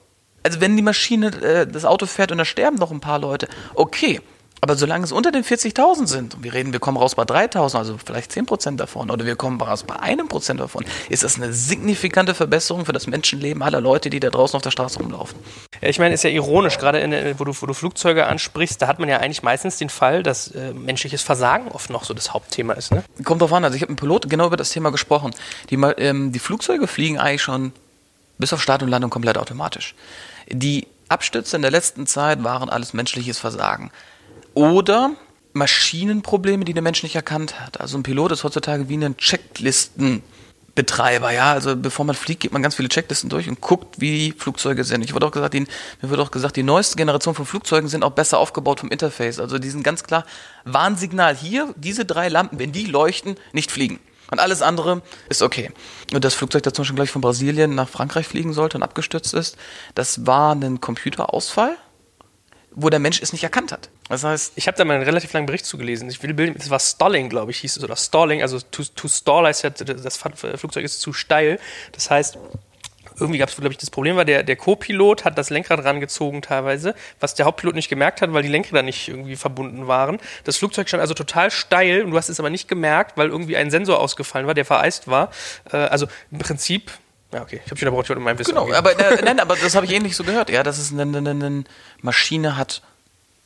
Also wenn die Maschine äh, das Auto fährt und da sterben noch ein paar Leute, okay. Aber solange es unter den 40.000 sind, und wir reden, wir kommen raus bei 3.000, also vielleicht 10% davon, oder wir kommen raus bei einem Prozent davon, ist das eine signifikante Verbesserung für das Menschenleben aller Leute, die da draußen auf der Straße rumlaufen. Ja, ich meine, ist ja ironisch, gerade in, wo, du, wo du Flugzeuge ansprichst, da hat man ja eigentlich meistens den Fall, dass äh, menschliches Versagen oft noch so das Hauptthema ist. Ne? Kommt drauf an, also ich habe mit einem Pilot genau über das Thema gesprochen. Die, ähm, die Flugzeuge fliegen eigentlich schon bis auf Start und Landung komplett automatisch. Die Abstürze in der letzten Zeit waren alles menschliches Versagen. Oder Maschinenprobleme, die der Mensch nicht erkannt hat. Also ein Pilot ist heutzutage wie ein Checklistenbetreiber, ja. Also bevor man fliegt, geht man ganz viele Checklisten durch und guckt, wie Flugzeuge sind. Ich wurde auch gesagt, die, mir wird auch gesagt, die neueste Generation von Flugzeugen sind auch besser aufgebaut vom Interface. Also die sind ganz klar Warnsignal hier, diese drei Lampen, wenn die leuchten, nicht fliegen. Und alles andere ist okay. Und das Flugzeug, das zum Beispiel gleich von Brasilien nach Frankreich fliegen sollte und abgestürzt ist, das war ein Computerausfall, wo der Mensch es nicht erkannt hat. Das heißt, ich habe da mal einen relativ langen Bericht zugelesen. Ich will bilden, das war Stalling, glaube ich, hieß es, oder Stalling, also to, to stall heißt ja, das Flugzeug ist zu steil. Das heißt, irgendwie gab es, glaube ich, das Problem war, der, der Co-Pilot hat das Lenkrad rangezogen teilweise, was der Hauptpilot nicht gemerkt hat, weil die Lenkräder nicht irgendwie verbunden waren. Das Flugzeug stand also total steil und du hast es aber nicht gemerkt, weil irgendwie ein Sensor ausgefallen war, der vereist war. Äh, also im Prinzip ja, okay. Ich habe schon braucht in meinem Wissen. Genau, aber, äh, nein, aber das habe ich ähnlich so gehört. Ja, dass es eine, eine, eine Maschine hat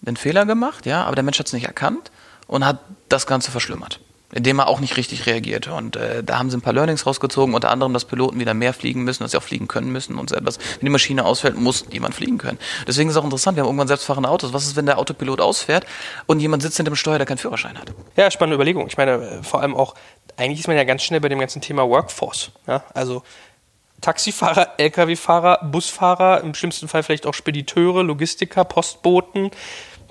einen Fehler gemacht, ja, aber der Mensch hat es nicht erkannt und hat das Ganze verschlimmert indem er auch nicht richtig reagierte. Und äh, da haben sie ein paar Learnings rausgezogen, unter anderem, dass Piloten wieder mehr fliegen müssen, dass sie auch fliegen können müssen und so etwas. Wenn die Maschine ausfällt, muss jemand fliegen können. Deswegen ist es auch interessant, wir haben irgendwann selbstfahrende Autos. Was ist, wenn der Autopilot ausfährt und jemand sitzt hinter dem Steuer, der keinen Führerschein hat? Ja, spannende Überlegung. Ich meine, äh, vor allem auch, eigentlich ist man ja ganz schnell bei dem ganzen Thema Workforce. Ja? Also Taxifahrer, Lkw-Fahrer, Busfahrer, im schlimmsten Fall vielleicht auch Spediteure, Logistiker, Postboten,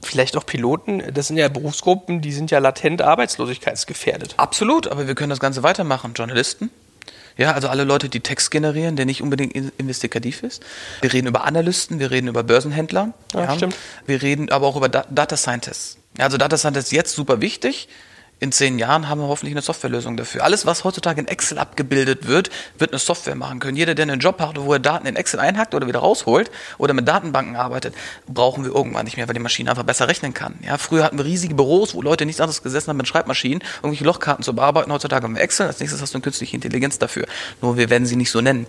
vielleicht auch Piloten, das sind ja Berufsgruppen, die sind ja latent arbeitslosigkeitsgefährdet. Absolut, aber wir können das Ganze weitermachen. Journalisten, ja, also alle Leute, die Text generieren, der nicht unbedingt investigativ ist. Wir reden über Analysten, wir reden über Börsenhändler. Ja, ja. stimmt. Wir reden aber auch über Data Scientists. Also Data Scientists jetzt super wichtig in zehn Jahren haben wir hoffentlich eine Softwarelösung dafür. Alles, was heutzutage in Excel abgebildet wird, wird eine Software machen können. Jeder, der einen Job hat, wo er Daten in Excel einhackt oder wieder rausholt oder mit Datenbanken arbeitet, brauchen wir irgendwann nicht mehr, weil die Maschine einfach besser rechnen kann. Ja, früher hatten wir riesige Büros, wo Leute nichts anderes gesessen haben mit Schreibmaschinen, irgendwelche Lochkarten zu bearbeiten. Heutzutage haben wir Excel. Als nächstes hast du eine künstliche Intelligenz dafür. Nur wir werden sie nicht so nennen.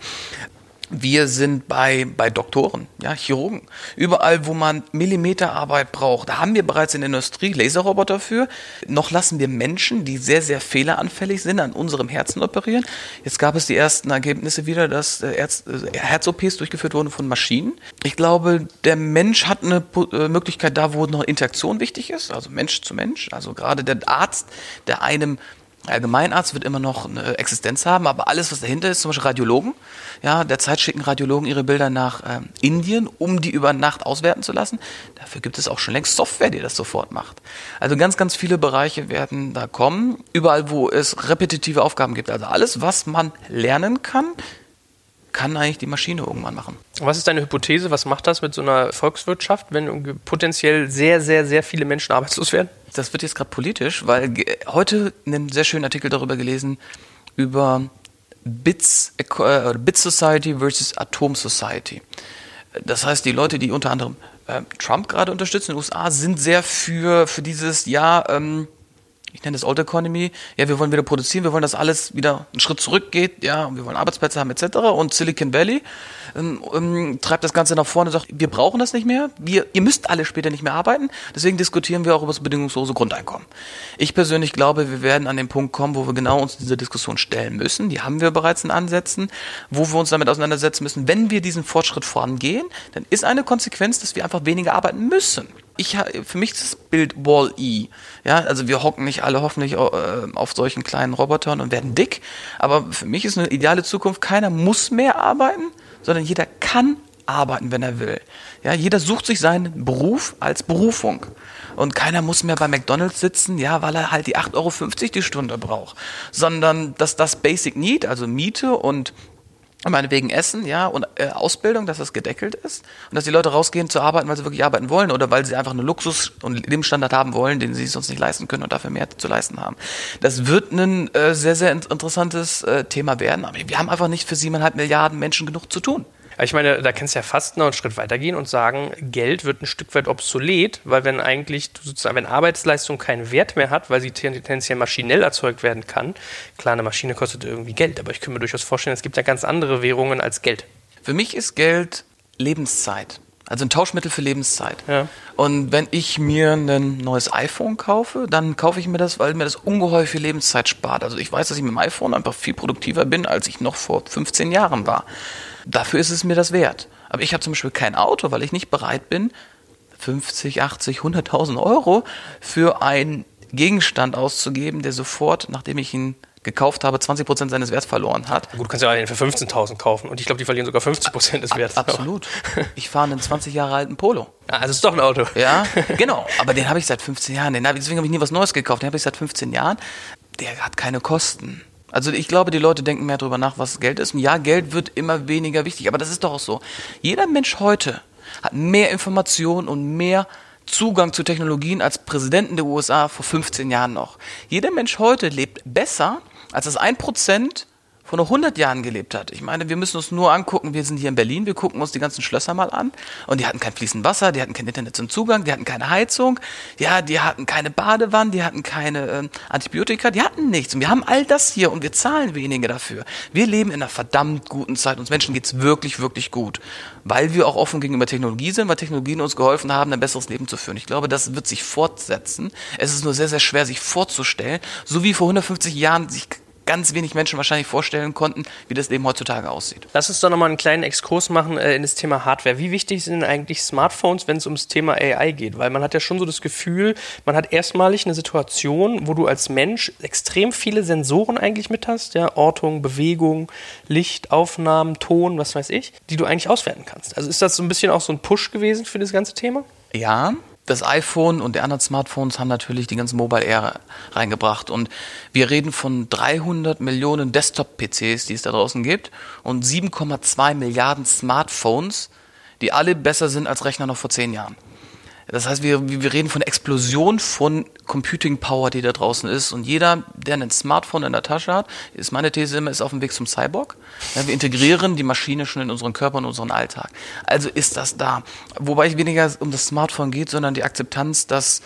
Wir sind bei, bei Doktoren, ja, Chirurgen. Überall, wo man Millimeterarbeit braucht, da haben wir bereits in der Industrie Laserroboter für. Noch lassen wir Menschen, die sehr, sehr fehleranfällig sind, an unserem Herzen operieren. Jetzt gab es die ersten Ergebnisse wieder, dass äh, äh, Herz-OPs durchgeführt wurden von Maschinen. Ich glaube, der Mensch hat eine äh, Möglichkeit da, wo noch Interaktion wichtig ist, also Mensch zu Mensch. Also gerade der Arzt, der einem Allgemeinarzt wird immer noch eine Existenz haben, aber alles, was dahinter ist, zum Beispiel Radiologen, ja, derzeit schicken Radiologen ihre Bilder nach äh, Indien, um die über Nacht auswerten zu lassen. Dafür gibt es auch schon längst Software, die das sofort macht. Also ganz, ganz viele Bereiche werden da kommen, überall, wo es repetitive Aufgaben gibt. Also alles, was man lernen kann, kann eigentlich die Maschine irgendwann machen. Was ist deine Hypothese? Was macht das mit so einer Volkswirtschaft, wenn potenziell sehr, sehr, sehr viele Menschen arbeitslos werden? Das wird jetzt gerade politisch, weil heute einen sehr schönen Artikel darüber gelesen, über Bits, äh, Bit Society versus Atom Society. Das heißt, die Leute, die unter anderem äh, Trump gerade unterstützen in den USA, sind sehr für, für dieses, ja, ähm, ich nenne das Old Economy, ja, wir wollen wieder produzieren, wir wollen, dass alles wieder einen Schritt zurückgeht, ja, wir wollen Arbeitsplätze haben etc. Und Silicon Valley ähm, ähm, treibt das Ganze nach vorne und sagt, wir brauchen das nicht mehr, wir, ihr müsst alle später nicht mehr arbeiten, deswegen diskutieren wir auch über das bedingungslose Grundeinkommen. Ich persönlich glaube, wir werden an den Punkt kommen, wo wir genau uns diese Diskussion stellen müssen, die haben wir bereits in Ansätzen, wo wir uns damit auseinandersetzen müssen, wenn wir diesen Fortschritt vorangehen, dann ist eine Konsequenz, dass wir einfach weniger arbeiten müssen ich für mich ist das Bild Wall-E. Ja, also wir hocken nicht alle hoffentlich äh, auf solchen kleinen Robotern und werden dick, aber für mich ist eine ideale Zukunft, keiner muss mehr arbeiten, sondern jeder kann arbeiten, wenn er will. Ja, jeder sucht sich seinen Beruf als Berufung. Und keiner muss mehr bei McDonalds sitzen, ja, weil er halt die 8,50 Euro die Stunde braucht. Sondern dass das Basic Need, also Miete und meinetwegen Essen, ja, und äh, Ausbildung, dass das gedeckelt ist und dass die Leute rausgehen zu arbeiten, weil sie wirklich arbeiten wollen oder weil sie einfach einen Luxus und Lebensstandard haben wollen, den sie sonst nicht leisten können und dafür mehr zu leisten haben. Das wird ein äh, sehr, sehr interessantes äh, Thema werden, aber wir haben einfach nicht für siebeneinhalb Milliarden Menschen genug zu tun. Ich meine, da kannst du ja fast noch einen Schritt weitergehen und sagen, Geld wird ein Stück weit obsolet, weil wenn eigentlich sozusagen, wenn Arbeitsleistung keinen Wert mehr hat, weil sie tendenziell maschinell erzeugt werden kann, klar, eine Maschine kostet irgendwie Geld, aber ich kann mir durchaus vorstellen, es gibt ja ganz andere Währungen als Geld. Für mich ist Geld Lebenszeit. Also ein Tauschmittel für Lebenszeit. Ja. Und wenn ich mir ein neues iPhone kaufe, dann kaufe ich mir das, weil mir das ungeheuer viel Lebenszeit spart. Also ich weiß, dass ich mit dem iPhone einfach viel produktiver bin, als ich noch vor 15 Jahren war. Dafür ist es mir das wert. Aber ich habe zum Beispiel kein Auto, weil ich nicht bereit bin, 50, 80, 100.000 Euro für einen Gegenstand auszugeben, der sofort, nachdem ich ihn gekauft habe, 20 Prozent seines Werts verloren hat. Gut, du kannst ja einen für 15.000 kaufen und ich glaube, die verlieren sogar 50 Prozent des Werts. Absolut. Ich fahre einen 20 Jahre alten Polo. Ah, also ist doch ein Auto. Ja, genau. Aber den habe ich seit 15 Jahren. Den hab, deswegen habe ich nie was Neues gekauft. Den habe ich seit 15 Jahren. Der hat keine Kosten. Also ich glaube, die Leute denken mehr darüber nach, was Geld ist. Und ja, Geld wird immer weniger wichtig, aber das ist doch auch so. Jeder Mensch heute hat mehr Informationen und mehr Zugang zu Technologien als Präsidenten der USA vor 15 Jahren noch. Jeder Mensch heute lebt besser, als das 1% vor nur 100 Jahren gelebt hat. Ich meine, wir müssen uns nur angucken, wir sind hier in Berlin, wir gucken uns die ganzen Schlösser mal an und die hatten kein fließendes Wasser, die hatten kein Internet zum Zugang, die hatten keine Heizung, ja, die hatten keine Badewanne, die hatten keine äh, Antibiotika, die hatten nichts. Und wir haben all das hier und wir zahlen weniger dafür. Wir leben in einer verdammt guten Zeit. Uns Menschen geht's wirklich, wirklich gut, weil wir auch offen gegenüber Technologie sind, weil Technologien uns geholfen haben, ein besseres Leben zu führen. Ich glaube, das wird sich fortsetzen. Es ist nur sehr, sehr schwer, sich vorzustellen, so wie vor 150 Jahren sich ganz wenig Menschen wahrscheinlich vorstellen konnten, wie das Leben heutzutage aussieht. Lass uns doch nochmal einen kleinen Exkurs machen äh, in das Thema Hardware. Wie wichtig sind eigentlich Smartphones, wenn es ums Thema AI geht? Weil man hat ja schon so das Gefühl, man hat erstmalig eine Situation, wo du als Mensch extrem viele Sensoren eigentlich mit hast, ja, Ortung, Bewegung, Licht, Aufnahmen, Ton, was weiß ich, die du eigentlich auswerten kannst. Also ist das so ein bisschen auch so ein Push gewesen für das ganze Thema? Ja, das iPhone und die anderen Smartphones haben natürlich die ganze Mobile-Ära reingebracht. Und wir reden von 300 Millionen Desktop-PCs, die es da draußen gibt, und 7,2 Milliarden Smartphones, die alle besser sind als Rechner noch vor zehn Jahren. Das heißt, wir, wir reden von Explosion von Computing Power, die da draußen ist. Und jeder, der ein Smartphone in der Tasche hat, ist meine These immer, ist auf dem Weg zum Cyborg. Ja, wir integrieren die Maschine schon in unseren Körper und unseren Alltag. Also ist das da. Wobei es weniger um das Smartphone geht, sondern die Akzeptanz, dass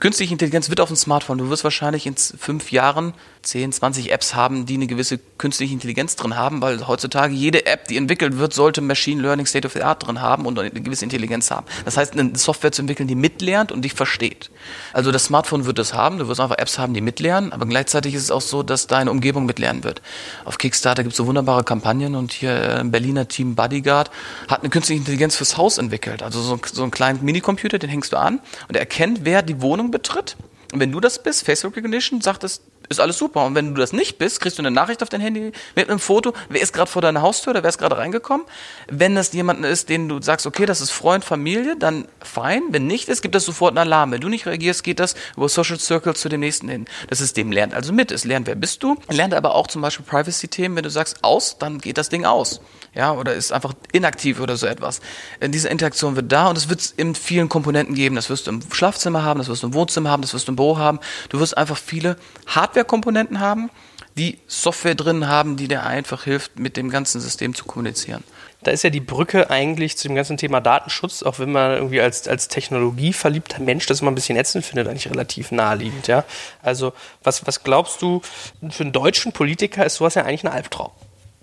Künstliche Intelligenz wird auf dem Smartphone. Du wirst wahrscheinlich in fünf Jahren 10, 20 Apps haben, die eine gewisse künstliche Intelligenz drin haben, weil heutzutage jede App, die entwickelt wird, sollte Machine Learning State of the Art drin haben und eine gewisse Intelligenz haben. Das heißt, eine Software zu entwickeln, die mitlernt und dich versteht. Also das Smartphone wird das haben. Du wirst einfach Apps haben, die mitlernen, aber gleichzeitig ist es auch so, dass deine Umgebung mitlernen wird. Auf Kickstarter gibt es so wunderbare Kampagnen und hier äh, ein Berliner Team Bodyguard hat eine künstliche Intelligenz fürs Haus entwickelt. Also so, so einen kleinen Minicomputer, den hängst du an und er erkennt, wer die Wohnung betritt. Und wenn du das bist, Face Recognition, sagt es, ist alles super. Und wenn du das nicht bist, kriegst du eine Nachricht auf dein Handy mit einem Foto, wer ist gerade vor deiner Haustür oder wer ist gerade reingekommen. Wenn das jemand ist, den du sagst, okay, das ist Freund, Familie, dann fein. Wenn nicht ist, gibt es sofort einen Alarm. Wenn du nicht reagierst, geht das über Social Circles zu dem nächsten hin. Das System lernt also mit. Es lernt, wer bist du. Lernt aber auch zum Beispiel Privacy-Themen. Wenn du sagst aus, dann geht das Ding aus. Ja, oder ist einfach inaktiv oder so etwas. Äh, diese Interaktion wird da und es wird in vielen Komponenten geben. Das wirst du im Schlafzimmer haben, das wirst du im Wohnzimmer haben, das wirst du im Büro haben. Du wirst einfach viele Hardware-Komponenten haben, die Software drin haben, die dir einfach hilft, mit dem ganzen System zu kommunizieren. Da ist ja die Brücke eigentlich zu dem ganzen Thema Datenschutz, auch wenn man irgendwie als, als technologieverliebter Mensch das immer ein bisschen ätzend findet, eigentlich relativ naheliegend, ja. Also, was, was glaubst du, für einen deutschen Politiker ist sowas ja eigentlich ein Albtraum,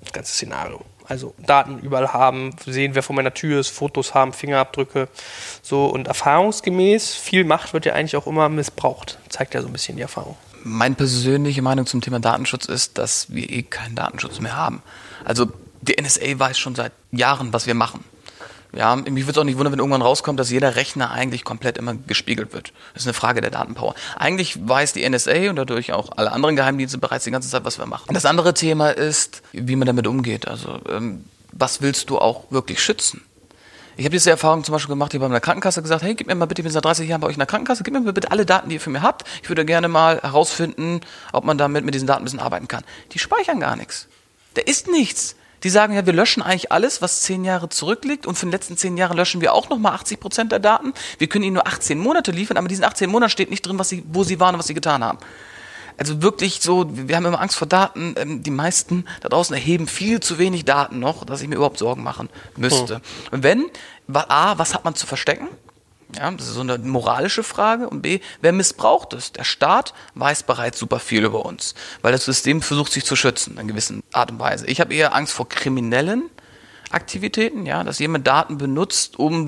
das ganze Szenario. Also Daten überall haben, sehen, wer vor meiner Tür ist, Fotos haben, Fingerabdrücke. So und erfahrungsgemäß, viel Macht wird ja eigentlich auch immer missbraucht. Zeigt ja so ein bisschen die Erfahrung. Meine persönliche Meinung zum Thema Datenschutz ist, dass wir eh keinen Datenschutz mehr haben. Also die NSA weiß schon seit Jahren, was wir machen. Ja, mich würde es auch nicht wundern, wenn irgendwann rauskommt, dass jeder Rechner eigentlich komplett immer gespiegelt wird. Das ist eine Frage der Datenpower. Eigentlich weiß die NSA und dadurch auch alle anderen Geheimdienste bereits die ganze Zeit, was wir machen. Das andere Thema ist, wie man damit umgeht. Also, ähm, was willst du auch wirklich schützen? Ich habe diese Erfahrung zum Beispiel gemacht, ich habe bei einer Krankenkasse gesagt, hey, gib mir mal bitte, ich bin seit 30 Jahren bei euch in der Krankenkasse, gib mir mal bitte alle Daten, die ihr für mich habt. Ich würde gerne mal herausfinden, ob man damit mit diesen Daten ein bisschen arbeiten kann. Die speichern gar nichts. Da ist nichts. Die sagen ja, wir löschen eigentlich alles, was zehn Jahre zurückliegt und für die letzten zehn Jahre löschen wir auch nochmal 80 Prozent der Daten. Wir können ihnen nur 18 Monate liefern, aber in diesen 18 Monaten steht nicht drin, was sie, wo sie waren und was sie getan haben. Also wirklich so, wir haben immer Angst vor Daten. Ähm, die meisten da draußen erheben viel zu wenig Daten noch, dass ich mir überhaupt Sorgen machen müsste. Hm. Und wenn, A, was hat man zu verstecken? Ja, das ist so eine moralische Frage. Und B, wer missbraucht es? Der Staat weiß bereits super viel über uns, weil das System versucht, sich zu schützen in gewissen Art und Weise. Ich habe eher Angst vor kriminellen Aktivitäten, ja, dass jemand Daten benutzt, um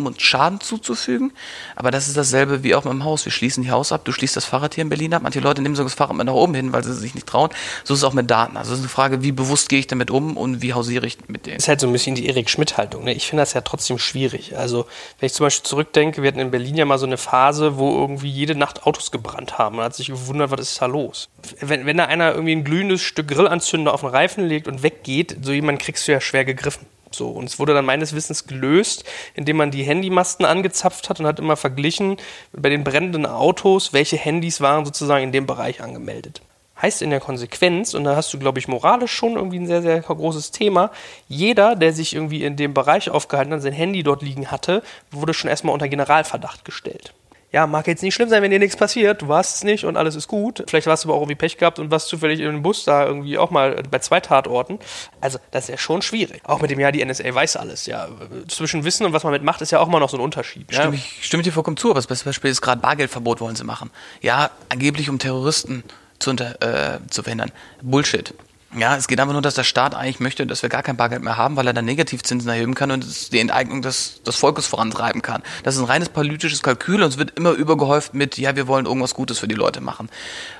um uns Schaden zuzufügen. Aber das ist dasselbe wie auch mit dem Haus. Wir schließen die Haus ab, du schließt das Fahrrad hier in Berlin ab. Manche Leute nehmen sogar das Fahrrad mal nach oben hin, weil sie sich nicht trauen. So ist es auch mit Daten. Also es ist eine Frage, wie bewusst gehe ich damit um und wie hausiere ich mit denen. Das ist halt so ein bisschen die Erik Schmidt-Haltung. Ne? Ich finde das ja trotzdem schwierig. Also wenn ich zum Beispiel zurückdenke, wir hatten in Berlin ja mal so eine Phase, wo irgendwie jede Nacht Autos gebrannt haben. Man hat sich gewundert, was ist da los? Wenn, wenn da einer irgendwie ein glühendes Stück Grillanzünder auf den Reifen legt und weggeht, so jemand kriegst du ja schwer gegriffen. So, und es wurde dann meines Wissens gelöst, indem man die Handymasten angezapft hat und hat immer verglichen bei den brennenden Autos, welche Handys waren sozusagen in dem Bereich angemeldet. Heißt in der Konsequenz, und da hast du, glaube ich, moralisch schon irgendwie ein sehr, sehr großes Thema, jeder, der sich irgendwie in dem Bereich aufgehalten hat, sein Handy dort liegen hatte, wurde schon erstmal unter Generalverdacht gestellt ja, mag jetzt nicht schlimm sein, wenn dir nichts passiert, du warst es nicht und alles ist gut. Vielleicht hast du aber auch irgendwie Pech gehabt und warst zufällig in einem Bus da irgendwie auch mal bei zwei Tatorten. Also, das ist ja schon schwierig. Auch mit dem, ja, die NSA weiß alles, ja. Zwischen Wissen und was man mitmacht, ist ja auch immer noch so ein Unterschied. Stimme, ja? ich, stimme dir vollkommen zu, aber das beste Beispiel ist gerade Bargeldverbot wollen sie machen. Ja, angeblich um Terroristen zu, unter, äh, zu verhindern. Bullshit. Ja, es geht einfach nur, dass der Staat eigentlich möchte, dass wir gar kein Bargeld mehr haben, weil er dann Negativzinsen erheben kann und die Enteignung des, des Volkes vorantreiben kann. Das ist ein reines politisches Kalkül und es wird immer übergehäuft mit, ja, wir wollen irgendwas Gutes für die Leute machen.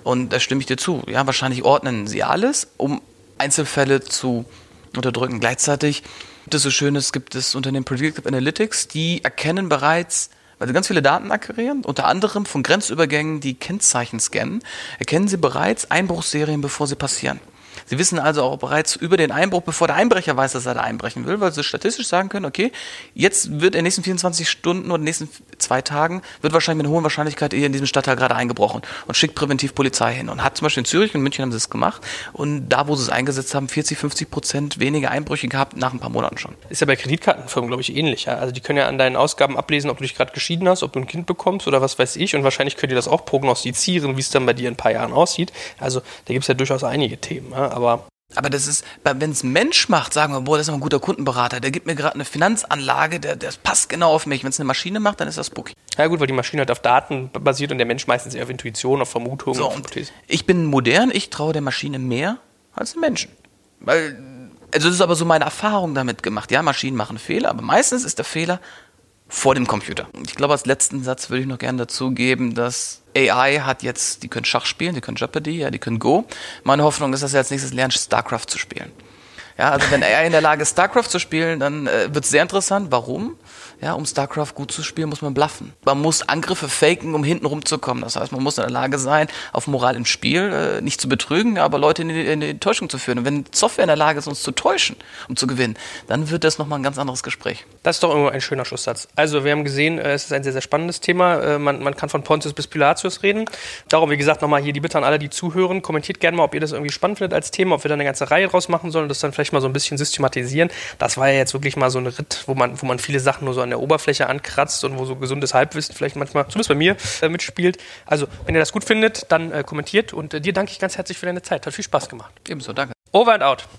Und da stimme ich dir zu. Ja, wahrscheinlich ordnen sie alles, um Einzelfälle zu unterdrücken. Gleichzeitig gibt es so schönes, gibt es Unternehmen Predictive Analytics, die erkennen bereits, weil sie ganz viele Daten akquirieren, unter anderem von Grenzübergängen, die Kennzeichen scannen, erkennen sie bereits Einbruchsserien, bevor sie passieren. Sie wissen also auch bereits über den Einbruch, bevor der Einbrecher weiß, dass er da einbrechen will, weil sie statistisch sagen können, okay, jetzt wird in den nächsten 24 Stunden oder in den nächsten zwei Tagen, wird wahrscheinlich mit hohen Wahrscheinlichkeit hier in diesem Stadtteil gerade eingebrochen und schickt präventiv Polizei hin. Und hat zum Beispiel in Zürich und München haben sie es gemacht und da, wo sie es eingesetzt haben, 40, 50 Prozent weniger Einbrüche gehabt nach ein paar Monaten schon. Ist ja bei Kreditkartenfirmen, glaube ich, ähnlich. Ja? Also die können ja an deinen Ausgaben ablesen, ob du dich gerade geschieden hast, ob du ein Kind bekommst oder was weiß ich. Und wahrscheinlich könnt ihr das auch prognostizieren, wie es dann bei dir in ein paar Jahren aussieht. Also da gibt es ja durchaus einige Themen. Ja? Aber aber das ist, wenn es ein Mensch macht, sagen wir, boah, das ist ein guter Kundenberater, der gibt mir gerade eine Finanzanlage, der, der passt genau auf mich. Wenn es eine Maschine macht, dann ist das spooky. Ja gut, weil die Maschine halt auf Daten basiert und der Mensch meistens eher auf Intuition, auf Vermutungen. So, auf ich bin modern, ich traue der Maschine mehr als dem Menschen. Weil, also das ist aber so meine Erfahrung damit gemacht. Ja, Maschinen machen Fehler, aber meistens ist der Fehler vor dem Computer. Ich glaube, als letzten Satz würde ich noch gerne dazu geben, dass AI hat jetzt, die können Schach spielen, die können Jeopardy, ja, die können Go. Meine Hoffnung ist, dass sie als nächstes lernen, StarCraft zu spielen. Ja, also wenn AI in der Lage ist, StarCraft zu spielen, dann äh, wird es sehr interessant. Warum? Ja, um StarCraft gut zu spielen, muss man bluffen. Man muss Angriffe faken, um hinten rumzukommen. Das heißt, man muss in der Lage sein, auf Moral im Spiel äh, nicht zu betrügen, aber Leute in die, in die Täuschung zu führen. Und wenn Software in der Lage ist, uns zu täuschen, um zu gewinnen, dann wird das nochmal ein ganz anderes Gespräch. Das ist doch irgendwo ein schöner Schlusssatz. Also, wir haben gesehen, äh, es ist ein sehr, sehr spannendes Thema. Äh, man, man kann von Pontius bis Pilatius reden. Darum, wie gesagt, nochmal hier die Bitte an alle, die zuhören. Kommentiert gerne mal, ob ihr das irgendwie spannend findet als Thema, ob wir da eine ganze Reihe draus machen sollen und das dann vielleicht mal so ein bisschen systematisieren. Das war ja jetzt wirklich mal so ein Ritt, wo man, wo man viele Sachen nur so an der Oberfläche anknüpft kratzt und wo so gesundes Halbwissen vielleicht manchmal, zumindest bei mir, äh, mitspielt. Also, wenn ihr das gut findet, dann äh, kommentiert und äh, dir danke ich ganz herzlich für deine Zeit. Hat viel Spaß gemacht. Ebenso, danke. Over and out.